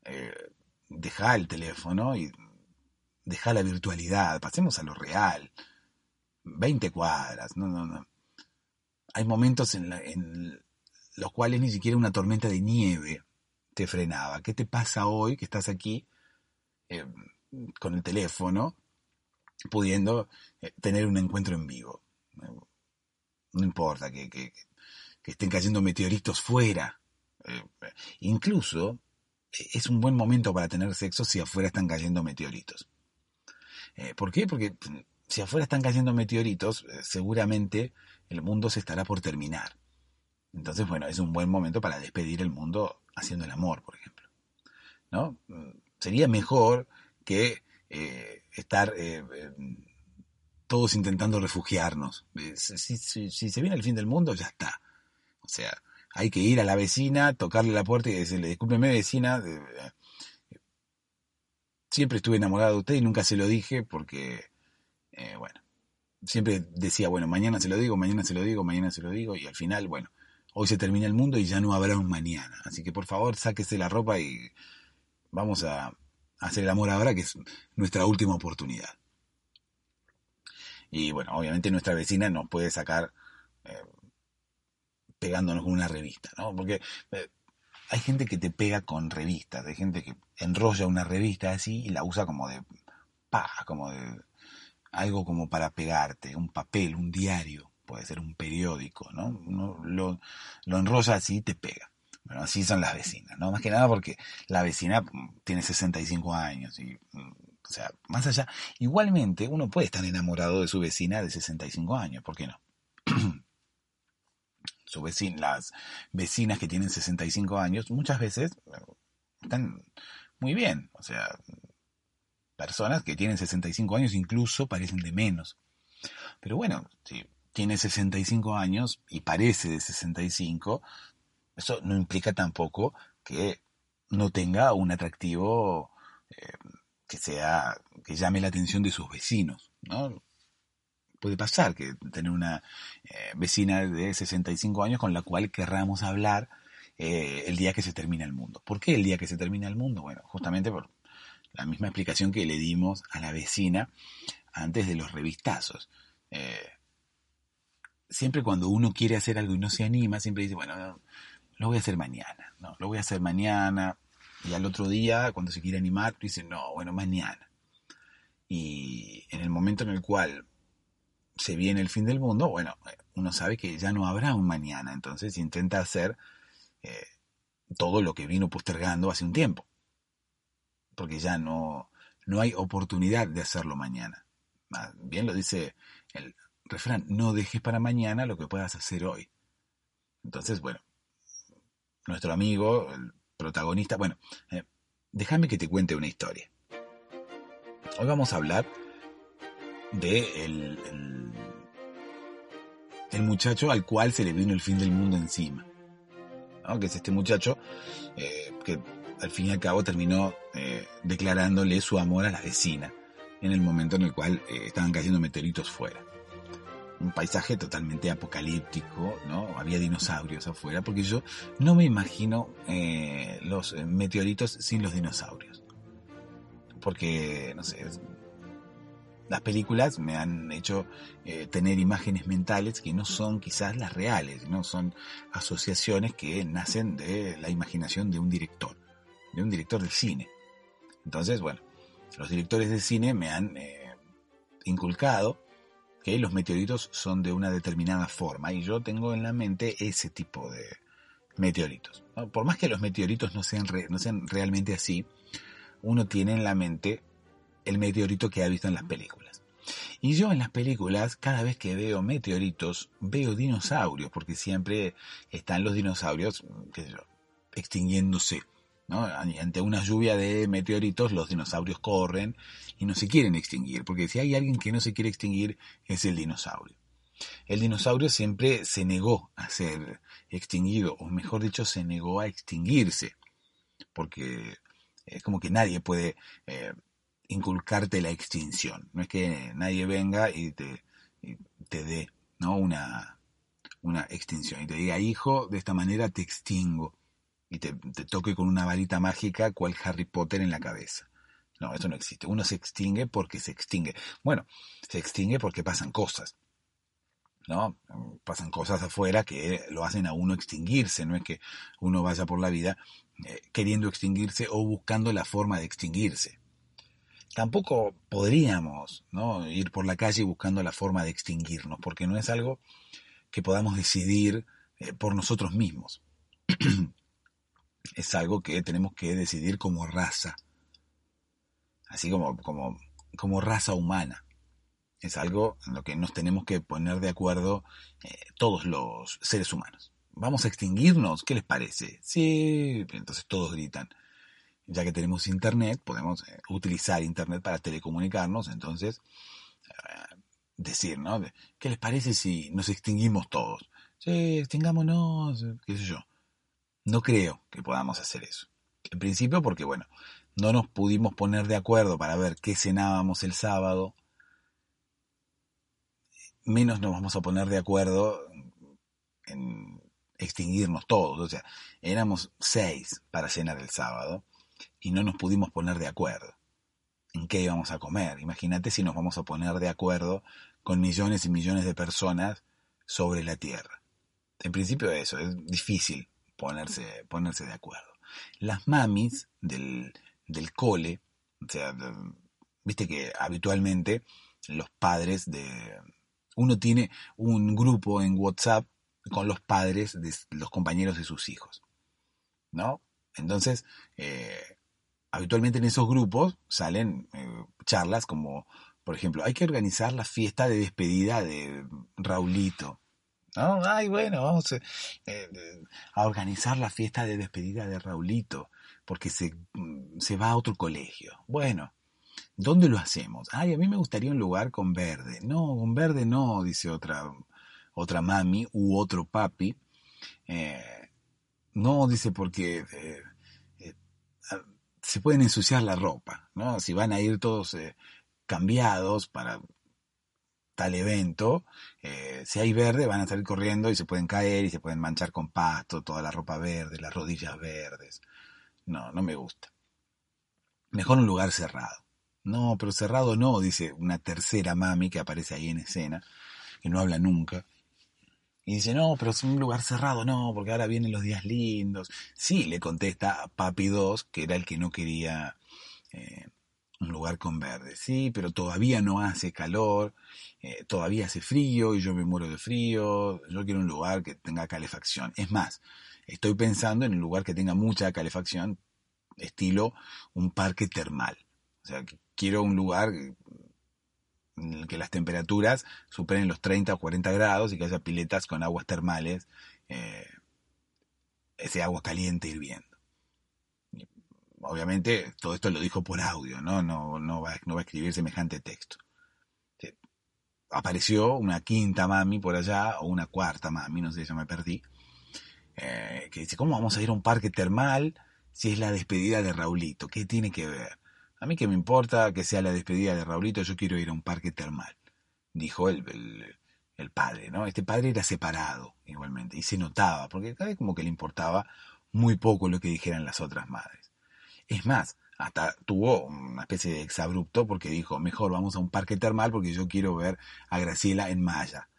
Eh, deja el teléfono y deja la virtualidad. Pasemos a lo real. 20 cuadras. No, no, no. Hay momentos en, en los cuales ni siquiera una tormenta de nieve te frenaba. ¿Qué te pasa hoy que estás aquí eh, con el teléfono pudiendo tener un encuentro en vivo? No importa que, estén cayendo meteoritos fuera. Eh, incluso eh, es un buen momento para tener sexo si afuera están cayendo meteoritos. Eh, ¿Por qué? Porque mm, si afuera están cayendo meteoritos, seguramente el mundo se estará por terminar. Entonces, bueno, es un buen momento para despedir el mundo haciendo el amor, por ejemplo. ¿No? Mm, sería mejor que estar todos intentando refugiarnos. Si, se viene el fin del mundo, ya está. O sea, hay que ir a la vecina, tocarle la puerta y decirle, discúlpeme vecina, eh, siempre estuve enamorado de usted y nunca se lo dije porque, eh, bueno, siempre decía, bueno, mañana se lo digo, mañana se lo digo, mañana se lo digo y al final, bueno, hoy se termina el mundo y ya no habrá un mañana. Así que por favor, sáquese la ropa y vamos a hacer el amor ahora, que es nuestra última oportunidad. Y bueno, obviamente nuestra vecina nos puede sacar eh, pegándonos con una revista, ¿no? Porque eh, hay gente que te pega con revistas, hay gente que enrolla una revista así y la usa como de pa, como de algo como para pegarte, un papel, un diario, puede ser un periódico, ¿no? lo, lo enrolla así y te pega. Bueno, así son las vecinas, ¿no? Más que nada porque la vecina mm, tiene 65 años y, mm, o sea, más allá, igualmente uno puede estar enamorado de su vecina de 65 años, ¿por qué no? <clears throat> su vecina, las vecinas que tienen 65 años muchas veces eh, están muy bien, o sea, personas que tienen 65 años incluso parecen de menos. Pero bueno, si tiene 65 años y parece de 65, eso no implica tampoco que no tenga un atractivo eh, que sea que llame la atención de sus vecinos, ¿no? Puede pasar que tener una eh, vecina de 65 años con la cual querramos hablar eh, el día que se termina el mundo. ¿Por qué el día que se termina el mundo? Bueno, justamente por la misma explicación que le dimos a la vecina antes de los revistazos siempre cuando uno quiere hacer algo y no se anima, siempre dice, bueno, lo voy a hacer mañana, no, lo voy a hacer mañana. Y al otro día, cuando se quiere animar, dice, no, bueno, mañana. Y en el momento en el cual se viene el fin del mundo, bueno, uno sabe que ya no habrá un mañana, entonces intenta hacer eh, todo lo que vino postergando hace un tiempo. Porque ya no, no hay oportunidad de hacerlo mañana. Bien lo dice el refrán, no dejes para mañana lo que puedas hacer hoy. Entonces, bueno, nuestro amigo, protagonista. Bueno, eh, déjame que te cuente una historia. Hoy vamos a hablar de el, el, muchacho al cual se le vino el fin del mundo encima. Que es este muchacho eh, que al fin y al cabo terminó eh, declarándole su amor a la vecina en el momento en el cual estaban cayendo meteoritos fuera un paisaje totalmente apocalíptico, ¿no? Había dinosaurios afuera, porque yo no me imagino eh, los meteoritos sin los dinosaurios. Porque, no sé, las películas me han hecho eh, tener imágenes mentales que no son quizás las reales, no son asociaciones que nacen de la imaginación de un director, de un director de cine. Entonces, bueno, los directores de cine me han eh, inculcado que los meteoritos son de una determinada forma y yo tengo en la mente ese tipo de meteoritos. Por más que los meteoritos no sean, no sean realmente así, uno tiene en la mente el meteorito que ha visto en las películas. Y yo en las películas, cada vez que veo meteoritos, veo dinosaurios, porque siempre están los dinosaurios extinguiéndose. Ante una lluvia de meteoritos los dinosaurios corren y no se quieren extinguir, porque si hay alguien que no se quiere extinguir es el dinosaurio. El dinosaurio siempre se negó a ser extinguido, o mejor dicho, se negó a extinguirse, porque es como que nadie puede eh, inculcarte la extinción. No es que nadie venga y te, te dé ¿no? una, una extinción y te diga, hijo, de esta manera te extingo y te, toque con una varita mágica cual Harry Potter en la cabeza. No, eso no existe. Uno se extingue porque se extingue. Bueno, se extingue porque pasan cosas. ¿No? Pasan cosas afuera que lo hacen a uno extinguirse. No es que uno vaya por la vida eh, queriendo extinguirse o buscando la forma de extinguirse. Tampoco podríamos ¿no? ir por la calle buscando la forma de extinguirnos, porque no es algo que podamos decidir eh, por nosotros mismos. <clears throat> es algo que tenemos que decidir como raza, así como, como, como raza humana. Es algo en lo que nos tenemos que poner de acuerdo eh, todos los seres humanos. ¿Vamos a extinguirnos? ¿Qué les parece? Sí, entonces todos gritan. Ya que tenemos internet, podemos eh, utilizar internet para telecomunicarnos, entonces eh, decir, ¿no? ¿Qué les parece si nos extinguimos todos? Sí, extingámonos, qué sé yo. No creo que podamos hacer eso. En principio porque, bueno, no nos pudimos poner de acuerdo para ver qué cenábamos el sábado, menos nos vamos a poner de acuerdo en extinguirnos todos. O sea, éramos seis para cenar el sábado y no nos pudimos poner de acuerdo en qué íbamos a comer. Imagínate si nos vamos a poner de acuerdo con millones y millones de personas sobre la Tierra. En principio eso, es difícil ponerse, ponerse de acuerdo. Las mamis del, del cole, o sea, viste que habitualmente los padres de... Uno tiene un grupo en WhatsApp con los padres de los compañeros de sus hijos, ¿no? Entonces, eh, habitualmente en esos grupos salen eh, charlas como, por ejemplo, hay que organizar la fiesta de despedida de Raulito. ¿No? Ay, bueno, vamos a, eh, a organizar la fiesta de despedida de Raulito, porque se, mm, se va a otro colegio. Bueno, ¿dónde lo hacemos? Ay, a mí me gustaría un lugar con verde. No, con verde no, dice otra, otra mami u otro papi. Eh, no, dice porque se pueden ensuciar la ropa, ¿no? Si van a ir todos eh, cambiados para tal evento, eh, si hay verde van a salir corriendo y se pueden caer y se pueden manchar con pasto, toda la ropa verde, las rodillas verdes. No, no me gusta. Mejor un lugar cerrado. No, pero cerrado no, dice una tercera mami que aparece ahí en escena, que no habla nunca. Y dice, no, pero es un lugar cerrado, no, porque ahora vienen los días lindos. Sí, le contesta a Papi 2, que era el que no quería eh, un lugar con verde. Sí, pero todavía no hace calor, eh, todavía hace frío y yo me muero de frío. Yo quiero un lugar que tenga calefacción. Es más, estoy pensando en un lugar que tenga mucha calefacción, estilo un parque termal. O sea, quiero un lugar en el que las temperaturas superen los 30 o 40 grados y que haya piletas con aguas termales, eh, ese agua caliente hirviendo. Obviamente todo esto lo dijo por audio, ¿no? No, no, va, a escribir semejante texto. Apareció una quinta mami por allá, o una cuarta mami, no sé, ya me perdí, eh, que dice, ¿cómo vamos a ir a un parque termal si es la despedida de Raulito? ¿Qué tiene que ver? A mí que me importa que sea la despedida de Raulito, yo quiero ir a un parque termal, dijo el, el, padre, ¿no? Este padre era separado igualmente, y se notaba, porque cada vez como que le importaba muy poco lo que dijeran las otras madres. Es más, hasta tuvo una especie de exabrupto porque dijo, mejor vamos a un parque termal porque yo quiero ver a Graciela en Maya.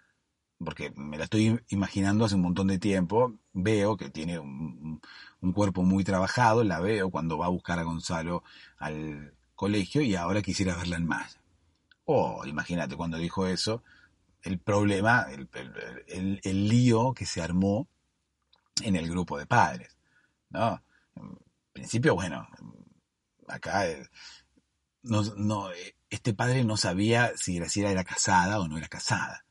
Porque me la estoy imaginando hace un montón de tiempo, veo que tiene un, cuerpo muy trabajado, la veo cuando va a buscar a Gonzalo al colegio y ahora quisiera verla en Maya. Oh, imagínate cuando dijo eso, el problema, el, el, lío que se armó en el grupo de padres. ¿no? Principio, bueno, acá eh, no, este padre no sabía si Graciela era casada o no era casada.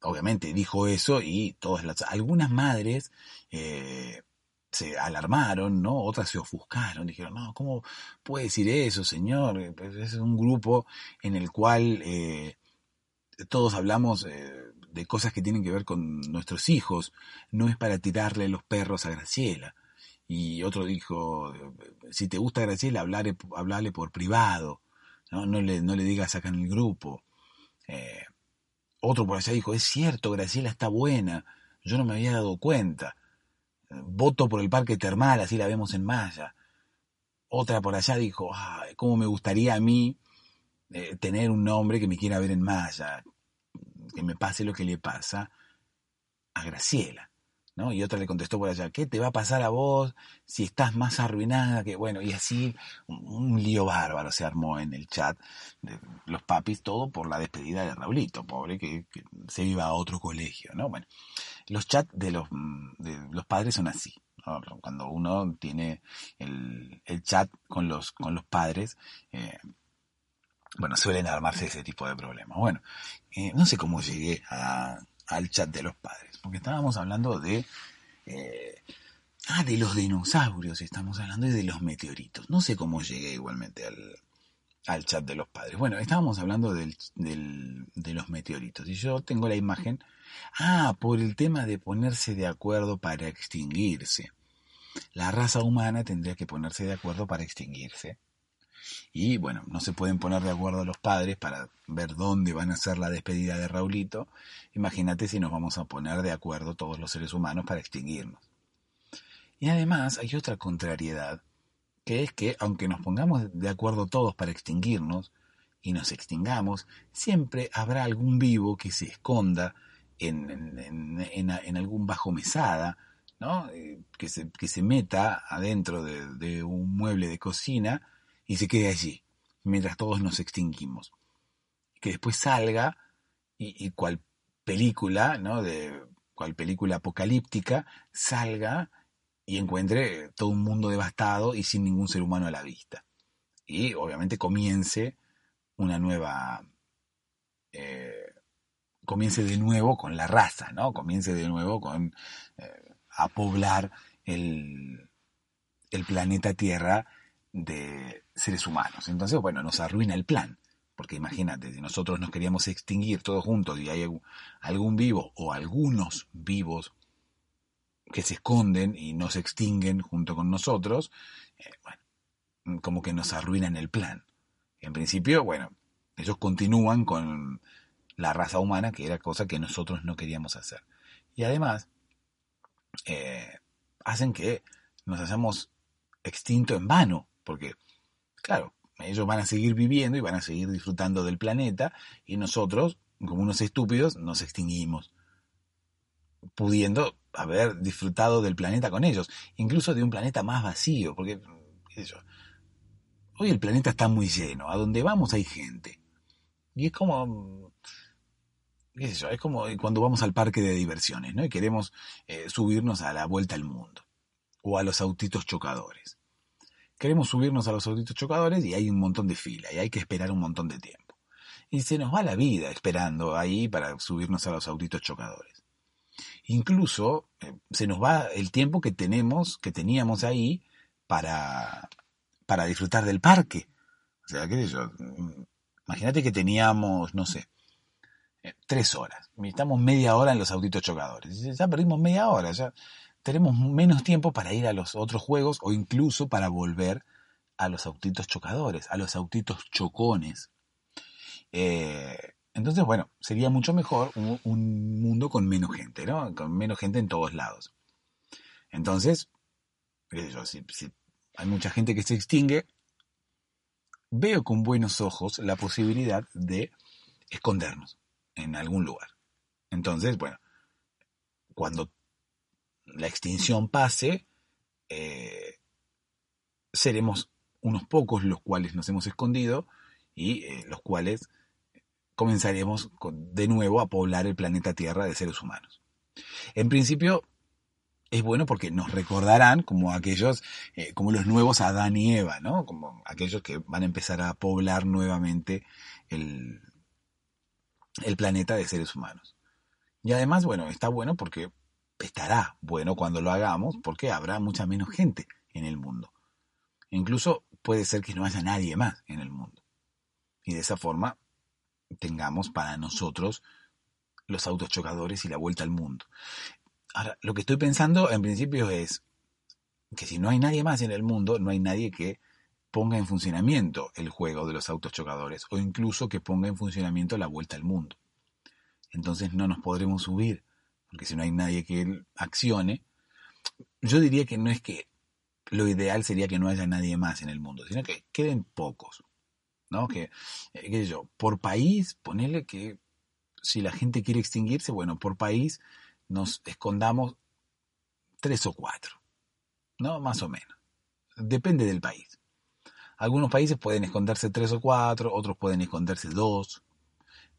Obviamente dijo eso y todas las, algunas madres eh, se alarmaron, ¿no? Otras se ofuscaron, dijeron, no, ¿cómo puede decir eso, señor? Pues es un grupo en el cual eh, todos hablamos eh, de cosas que tienen que ver con nuestros hijos, no es para tirarle los perros a Graciela. Y otro dijo, si te gusta Graciela, hablale, hablale por privado, ¿no? No, le, no le digas acá en el grupo. otro por allá dijo, es cierto, Graciela está buena, yo no me había dado cuenta voto por el parque termal, así la vemos en Maya. Otra por allá dijo, cómo me gustaría a mí eh, tener un hombre que me quiera ver en Maya, que me pase lo que le pasa a Graciela. Y otra le contestó por allá, ¿qué te va a pasar a vos si estás más arruinada que, bueno, y así un, lío bárbaro se armó en el chat de los papis, todo por la despedida de Raulito, pobre, que, se iba a otro colegio, ¿no? Bueno, los chats de los, mm, de los padres son así. Cuando uno tiene el, el, chat con los, con los padres, eh, bueno, suelen armarse ese tipo de problemas. Bueno, eh, no sé cómo llegué al chat de los padres, porque estábamos hablando de... Eh, ah, de los dinosaurios estamos hablando y de los meteoritos. No sé cómo llegué igualmente al, al chat de los padres. Bueno, estábamos hablando del, del, de los meteoritos y yo tengo la imagen Ah, por el tema de ponerse de acuerdo para extinguirse. La raza humana tendría que ponerse de acuerdo para extinguirse. Y bueno, no se pueden poner de acuerdo los padres para ver dónde van a ser la despedida de Raulito. Imagínate si nos vamos a poner de acuerdo todos los seres humanos para extinguirnos. Y además hay otra contrariedad, que es que aunque nos pongamos de acuerdo todos para extinguirnos y nos extingamos, siempre habrá algún vivo que se esconda en, en, en, algún bajo mesada, ¿no? Eh, que, se, que se meta adentro de, un mueble de cocina y se quede allí, mientras todos nos extinguimos. Que después salga y, cual película, ¿no? De cual película apocalíptica, salga y encuentre todo un mundo devastado y sin ningún ser humano a la vista. Y obviamente comience una nueva... Eh, comience de nuevo con la raza, ¿no? Comience de nuevo con... Eh, a poblar el, el planeta Tierra de seres humanos. Entonces, bueno, nos arruina el plan. Porque imagínate, si nosotros nos queríamos extinguir todos juntos y hay algún vivo o algunos vivos que se esconden y no se extinguen junto con nosotros, eh, bueno, como que nos arruinan el plan. En principio, bueno, ellos continúan con la raza humana, que era cosa que nosotros no queríamos hacer. Y además, eh, hacen que nos hayamos extinto en vano, porque, claro, ellos van a seguir viviendo y van a seguir disfrutando del planeta, y nosotros, como unos estúpidos, nos extinguimos, pudiendo haber disfrutado del planeta con ellos, incluso de un planeta más vacío, porque, hoy el planeta está muy lleno, a donde vamos hay gente, y es como es como cuando vamos al parque de diversiones, ¿no? Y queremos eh, subirnos a la vuelta al mundo. O a los autitos chocadores. Queremos subirnos a los autitos chocadores y hay un montón de fila y hay que esperar un montón de tiempo. Y se nos va la vida esperando ahí para subirnos a los autitos chocadores. Incluso eh, se nos va el tiempo que tenemos, que teníamos ahí para, para disfrutar del parque. O sea, qué sé yo. Mm, imagínate que teníamos, no sé, eh, tres horas. Estamos media hora en los autitos chocadores. Ya perdimos media hora, ya tenemos menos tiempo para ir a los otros juegos o incluso para volver a los autitos chocadores, a los autitos chocones. Eh, entonces, bueno, sería mucho mejor un, mundo con menos gente, ¿no? Con menos gente en todos lados. Entonces, si hay mucha gente que se extingue, veo con buenos ojos la posibilidad de escondernos en algún lugar. Entonces, bueno, cuando la extinción pase, eh, seremos unos pocos los cuales nos hemos escondido y eh, los cuales comenzaremos de nuevo a poblar el planeta Tierra de seres humanos. En principio, es bueno porque nos recordarán como aquellos, eh, como los nuevos Adán y Eva, ¿no? Como aquellos que van a empezar a poblar nuevamente el, el planeta de seres humanos. Y además, bueno, está bueno porque estará bueno cuando lo hagamos porque habrá mucha menos gente en el mundo. Incluso puede ser que no haya nadie más en el mundo. Y de esa forma tengamos para nosotros los autos chocadores y la vuelta al mundo. Ahora, lo que estoy pensando en principio es que si no hay nadie más en el mundo, no hay nadie que ponga en funcionamiento el juego de los autos chocadores o incluso que ponga en funcionamiento la vuelta al mundo. Entonces no nos podremos subir, porque si no hay nadie que accione, yo diría que no es que lo ideal sería que no haya nadie más en el mundo, sino que queden pocos. ¿No? Que, eh, sé yo, por país, ponerle que si la gente quiere extinguirse, bueno, por país nos escondamos tres o cuatro, ¿no? Más o menos. Depende del país. Algunos países pueden esconderse tres o cuatro, otros pueden esconderse dos.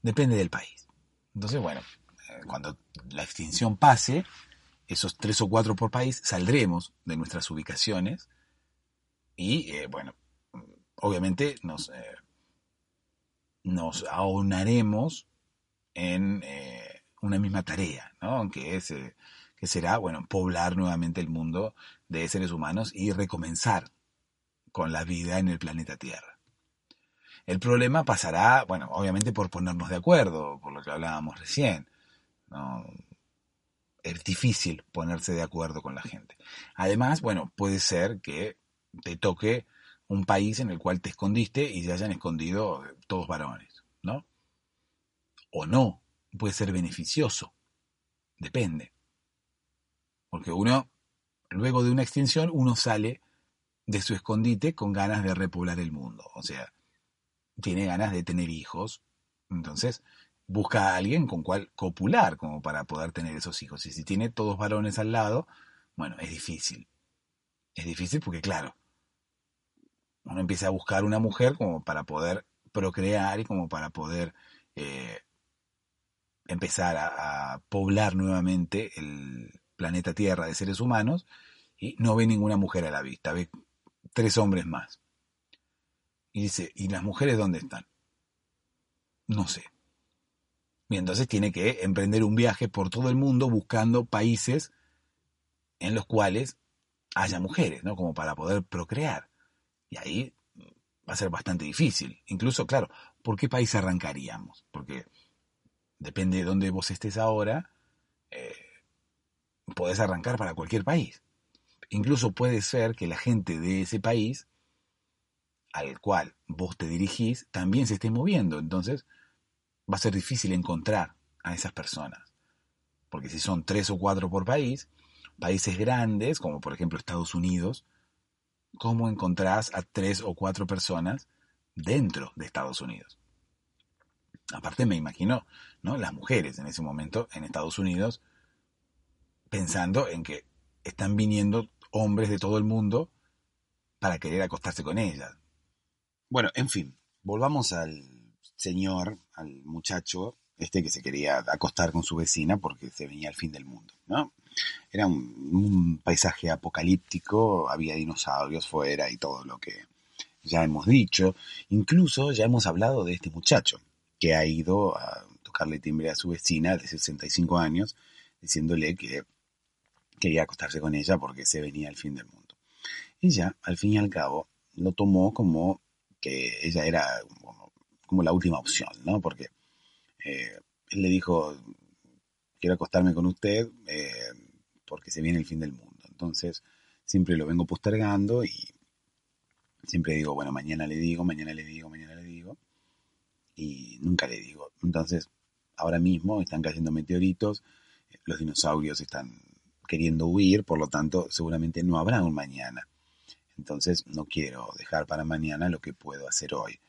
Depende del país. Entonces, bueno, cuando la extinción pase, esos tres o cuatro por país, saldremos de nuestras ubicaciones y, eh, bueno, obviamente nos, eh, nos aunaremos en una misma tarea, ¿no? Que, es, que será, bueno, poblar nuevamente el mundo de seres humanos y recomenzar con la vida en el planeta Tierra. El problema pasará, bueno, obviamente por ponernos de acuerdo, por lo que hablábamos recién. Es difícil ponerse de acuerdo con la gente. Además, bueno, puede ser que te toque un país en el cual te escondiste y se hayan escondido todos varones, ¿no? O no, puede ser beneficioso. Depende. Porque uno, luego de una extinción, uno sale de su escondite con ganas de repoblar el mundo. O sea, tiene ganas de tener hijos. Entonces, busca a alguien con cual copular como para poder tener esos hijos. Y si tiene todos varones al lado, Bueno, es difícil. Es difícil porque, claro, uno empieza a buscar una mujer como para poder procrear y como para poder eh, empezar a, poblar nuevamente el planeta Tierra de seres humanos y no ve ninguna mujer a la vista, ve tres hombres más. Y dice, ¿y las mujeres dónde están? No sé. Y entonces tiene que emprender un viaje por todo el mundo buscando países en los cuales haya mujeres, ¿no? Como para poder procrear. Y ahí va a ser bastante difícil. Incluso, claro, ¿por qué país arrancaríamos? Porque depende de dónde vos estés ahora, eh, podés arrancar para cualquier país. Incluso puede ser que la gente de ese país al cual vos te dirigís también se esté moviendo. Entonces va a ser difícil encontrar a esas personas. Porque si son tres o cuatro por país, países grandes, como por ejemplo Estados Unidos, ¿cómo encontrás a tres o cuatro personas dentro de Estados Unidos? Aparte me imagino, ¿no? Las mujeres en ese momento en Estados Unidos pensando en que están viniendo hombres de todo el mundo para querer acostarse con ellas. Bueno, en fin, volvamos al señor, al muchacho, este que se quería acostar con su vecina porque se venía el fin del mundo, ¿no? Era un, paisaje apocalíptico, había dinosaurios fuera y todo lo que ya hemos dicho. Incluso ya hemos hablado de este muchacho que ha ido a tocarle timbre a su vecina de 65 años, diciéndole que quería acostarse con ella porque se venía el fin del mundo. Ella, al fin y al cabo, lo tomó como que ella era como, la última opción, ¿no? Porque eh, él le dijo, quiero acostarme con usted eh, porque se viene el fin del mundo. Entonces, siempre lo vengo postergando y siempre digo, bueno, mañana le digo, mañana le digo, mañana le digo y nunca le digo. Entonces, ahora mismo están cayendo meteoritos, los dinosaurios están queriendo huir, por lo tanto, seguramente no habrá un mañana. Entonces, no quiero dejar para mañana lo que puedo hacer hoy.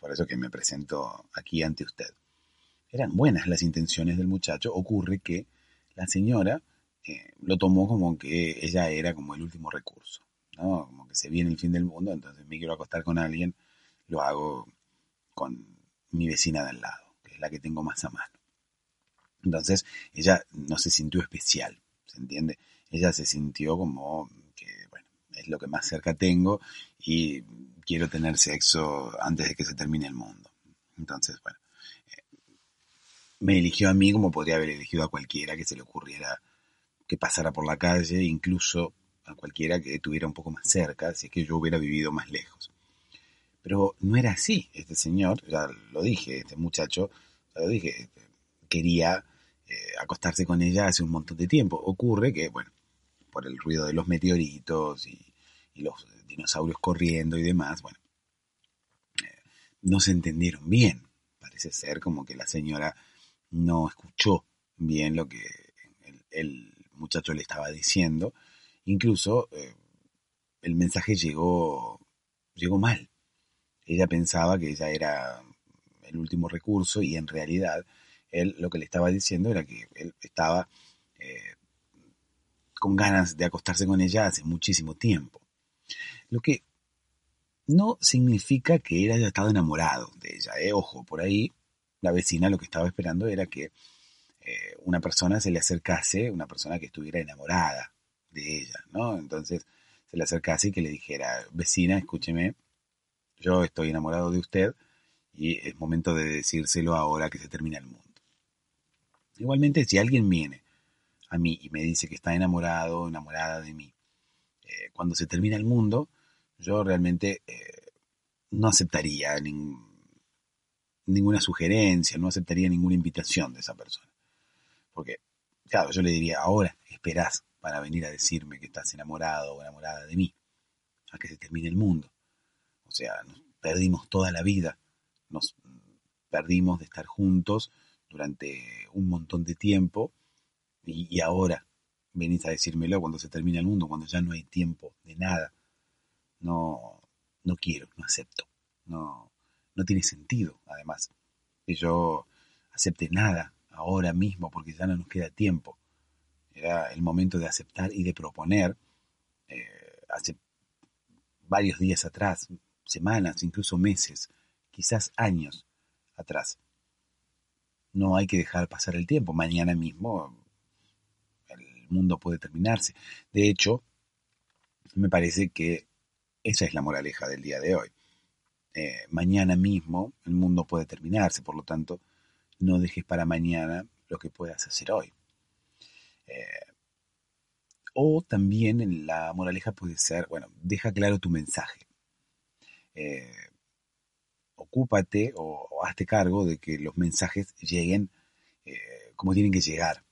Por eso que me presento aquí ante usted. Eran buenas las intenciones del muchacho, ocurre que la señora eh, lo tomó como que ella era como el último recurso, ¿no? Como que se viene el fin del mundo, entonces me quiero acostar con alguien, lo hago con mi vecina de al lado, que es la que tengo más a mano. Entonces, ella no se sintió especial, ¿se entiende? Ella se sintió como que, bueno, es lo que más cerca tengo y quiero tener sexo antes de que se termine el mundo. Entonces, bueno, eh, me eligió a mí como podría haber elegido a cualquiera que se le ocurriera que pasara por la calle, incluso a cualquiera que estuviera un poco más cerca, si es que yo hubiera vivido más lejos. Pero no era así. Este señor, ya lo dije, este muchacho, ya lo dije, este, quería eh, acostarse con ella hace un montón de tiempo. Ocurre que, bueno, por el ruido de los meteoritos y, los dinosaurios corriendo y demás, bueno, eh, no se entendieron bien. Parece ser como que la señora no escuchó bien lo que el, muchacho le estaba diciendo. Incluso eh, el mensaje llegó, llegó mal ella pensaba que ella era el último recurso y en realidad él lo que le estaba diciendo era que él estaba eh, con ganas de acostarse con ella hace muchísimo tiempo. Lo que no significa que él haya estado enamorado de ella. ¿eh? Ojo, por ahí la vecina lo que estaba esperando era que eh, una persona se le acercase, una persona que estuviera enamorada de ella, ¿no? Entonces se le acercase y que le dijera, vecina, escúcheme, yo estoy enamorado de usted y es momento de decírselo ahora que se termina el mundo. Igualmente, si alguien viene a mí y me dice que está enamorado enamorada de mí, eh, cuando se termina el mundo, yo realmente eh, no aceptaría ninguna sugerencia, no aceptaría ninguna invitación de esa persona. Porque, claro, yo le diría, ahora esperás para venir a decirme que estás enamorado o enamorada de mí, a que se termine el mundo. O sea, nos perdimos toda la vida, nos perdimos de estar juntos durante un montón de tiempo y, ahora venís a decírmelo cuando se termina el mundo, cuando ya no hay tiempo de nada. No, no quiero, no acepto. No, no tiene sentido, además, que yo acepte nada ahora mismo porque ya no nos queda tiempo. Era el momento de aceptar y de proponer. Eh, hace varios días atrás, semanas, incluso meses, quizás años atrás. No hay que dejar pasar el tiempo. Mañana mismo mundo puede terminarse. De hecho, me parece que esa es la moraleja del día de hoy. Eh, mañana mismo el mundo puede terminarse, por lo tanto, no dejes para mañana lo que puedas hacer hoy. Eh, o también la moraleja puede ser, bueno, deja claro tu mensaje. Eh, ocúpate o, hazte cargo de que los mensajes lleguen como tienen que llegar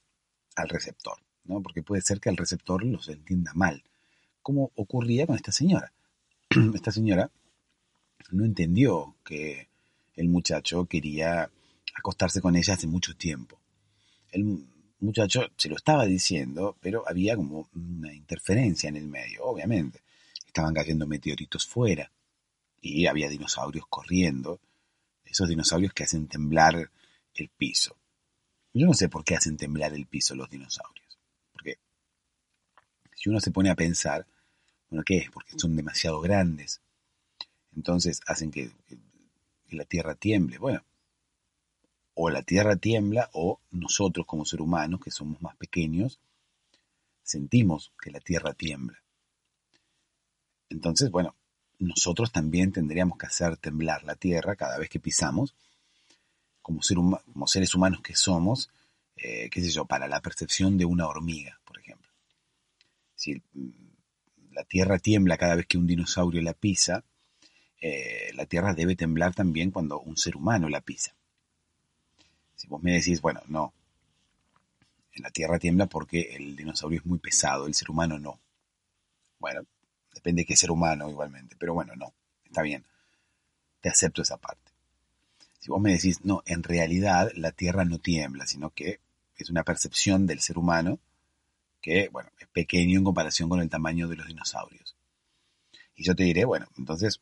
al receptor, ¿no? Porque puede ser que el receptor los entienda mal, como ocurría con esta señora. <clears throat> esta señora no entendió que el muchacho quería acostarse con ella hace mucho tiempo. El muchacho se lo estaba diciendo, pero había como una interferencia en el medio, obviamente. Estaban cayendo meteoritos fuera y había dinosaurios corriendo, esos dinosaurios que hacen temblar el piso. Yo no sé por qué hacen temblar el piso los dinosaurios, si uno se pone a pensar, bueno, ¿qué es? Porque son demasiado grandes, entonces hacen que, la Tierra tiemble. Bueno, o la Tierra tiembla o nosotros como seres humanos, que somos más pequeños, sentimos que la Tierra tiembla. Entonces, bueno, nosotros también tendríamos que hacer temblar la Tierra cada vez que pisamos, como, seres humanos que somos, eh, qué sé yo, para la percepción de una hormiga. Si mm, la Tierra tiembla cada vez que un dinosaurio la pisa, eh, la tierra debe temblar también cuando un ser humano la pisa. Si vos me decís, bueno, no, la tierra tiembla porque el dinosaurio es muy pesado, el ser humano no. Bueno, depende de qué ser humano igualmente, pero bueno, no, está bien, te acepto esa parte. Si vos me decís, no, en realidad la tierra no tiembla, sino que es una percepción del ser humano que, bueno, es pequeño en comparación con el tamaño de los dinosaurios. Y yo te diré, bueno, entonces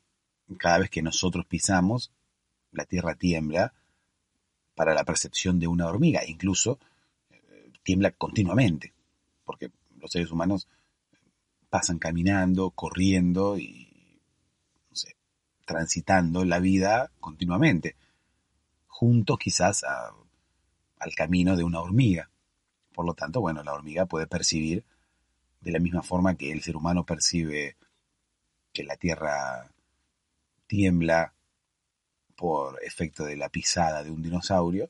cada vez que nosotros pisamos, la tierra tiembla para la percepción de una hormiga, incluso eh, tiembla continuamente, porque los seres humanos pasan caminando, corriendo y no sé, transitando la vida continuamente, juntos quizás al camino de una hormiga. Por lo tanto, bueno, la hormiga puede percibir de la misma forma que el ser humano percibe que la Tierra tiembla por efecto de la pisada de un dinosaurio,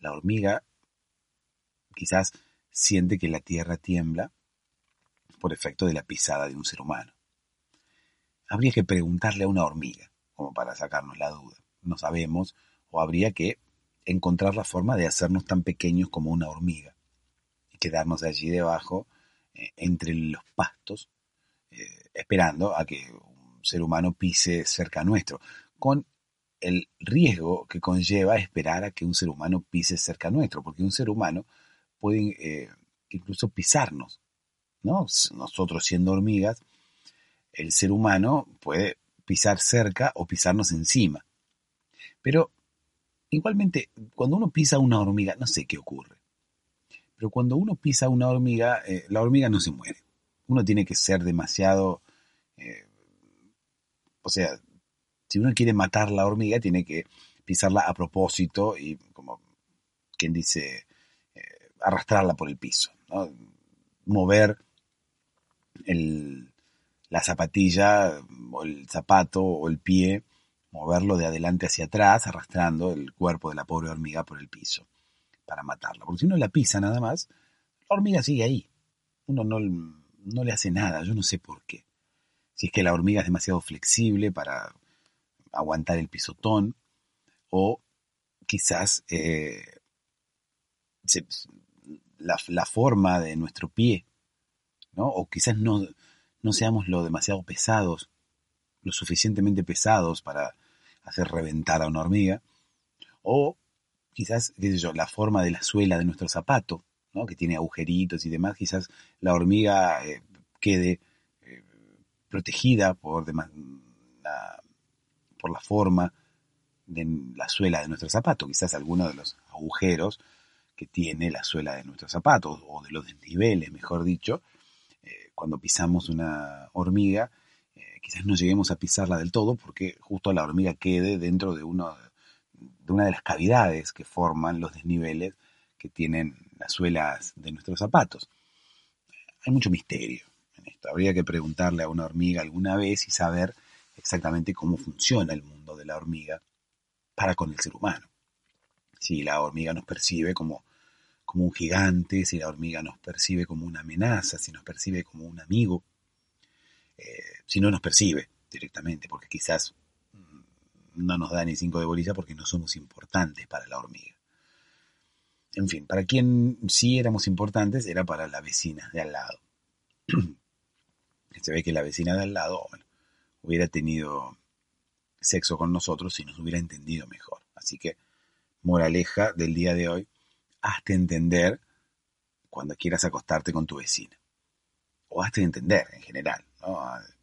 la hormiga quizás siente que la tierra tiembla por efecto de la pisada de un ser humano. Habría que preguntarle a una hormiga, como para sacarnos la duda. No sabemos, o habría que encontrar la forma de hacernos tan pequeños como una hormiga quedarnos allí debajo, eh, entre los pastos, eh, esperando a que ser humano pise cerca nuestro, con el riesgo que conlleva esperar a que un ser humano pise cerca nuestro, porque un ser humano puede eh, incluso pisarnos, ¿no? Nosotros siendo hormigas, el ser humano puede pisar cerca o pisarnos encima. Pero igualmente, cuando uno pisa una hormiga, no sé qué ocurre, pero cuando uno pisa una hormiga, eh, la hormiga no se muere. Uno tiene que ser demasiado eh, o sea, si uno quiere matar la hormiga, tiene que pisarla a propósito y, como quien dice, eh, arrastrarla por el piso. Mover la zapatilla o el zapato o el pie, moverlo de adelante hacia atrás, arrastrando el cuerpo de la pobre hormiga por el piso para matarla. Porque si uno la pisa nada más, la hormiga sigue ahí. Uno no, no le hace nada, yo no sé por qué si es que la hormiga es demasiado flexible para aguantar el pisotón, o quizás eh, la, forma de nuestro pie, ¿no? o quizás no, no seamos lo demasiado pesados, lo suficientemente pesados para hacer reventar a una hormiga, o quizás, qué sé yo, la forma de la suela de nuestro zapato, ¿no? que tiene agujeritos y demás, quizás la hormiga eh, quede protegida por, la, por la forma de la suela de nuestro zapato. Quizás alguno de los agujeros que tiene la suela de nuestros zapatos, o de los desniveles, mejor dicho. Eh, cuando pisamos una hormiga, eh, quizás no lleguemos a pisarla del todo, porque justo la hormiga quede dentro de, uno, de una de las cavidades que forman los desniveles que tienen las suelas de nuestros zapatos. Hay mucho misterio en esto. Habría que preguntarle a una hormiga alguna vez y saber exactamente cómo funciona el mundo de la hormiga para con el ser humano si la hormiga nos percibe como, como un gigante, si la hormiga nos percibe como una amenaza, si nos percibe como un amigo, eh, si no nos percibe directamente, porque quizás no nos da ni cinco de bolilla porque no somos importantes para la hormiga. En fin, para quien sí éramos importantes era para la vecina de al lado. <clears throat> Se ve que la vecina de al lado hubiera tenido sexo con nosotros si nos hubiera entendido mejor. Así que moraleja del día de hoy, hazte entender cuando quieras acostarte con tu vecina. O hazte entender en general.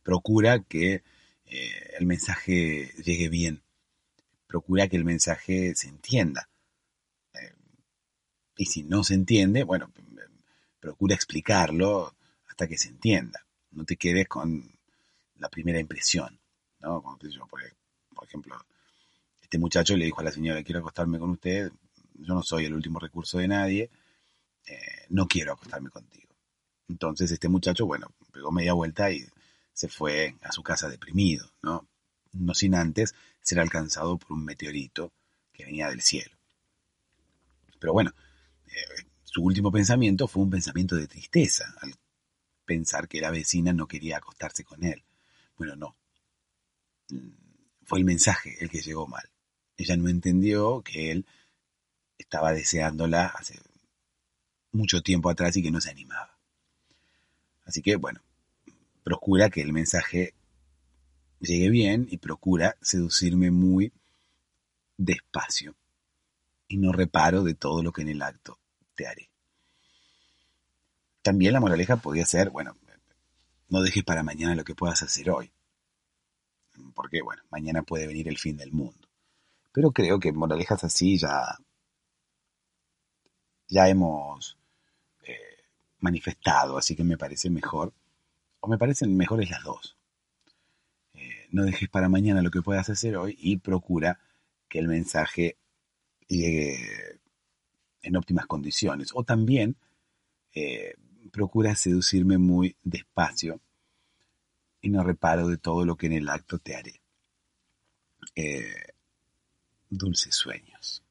Procura que eh, el mensaje llegue bien. Procura que el mensaje se entienda. Eh, y si no se entiende, bueno, procura explicarlo hasta que se entienda. No te quedes con la primera impresión. ¿no? por ejemplo, este muchacho le dijo a la señora, quiero acostarme con usted, yo no soy el último recurso de nadie, eh, no quiero acostarme contigo. Entonces este muchacho, bueno, pegó media vuelta y se fue a su casa deprimido, ¿no? No sin antes ser alcanzado por un meteorito que venía del cielo. Pero bueno, eh, su último pensamiento fue un pensamiento de tristeza, al pensar que la vecina no quería acostarse con él. Bueno, no. Fue el mensaje el que llegó mal. Ella no entendió que él estaba deseándola hace mucho tiempo atrás y que no se animaba. Así que, bueno, procura que el mensaje llegue bien y procura seducirme muy despacio y no reparo de todo lo que en el acto te haré. También la moraleja podría ser, bueno, no dejes para mañana lo que puedas hacer hoy, porque, bueno, mañana puede venir el fin del mundo. Pero creo que moralejas así ya, ya hemos eh, manifestado, así que me parece mejor, o me parecen mejores las dos. Eh, no dejes para mañana lo que puedas hacer hoy y procura que el mensaje llegue en óptimas condiciones. O también eh, procura seducirme muy despacio y no reparo de todo lo que en el acto te haré dulces sueños.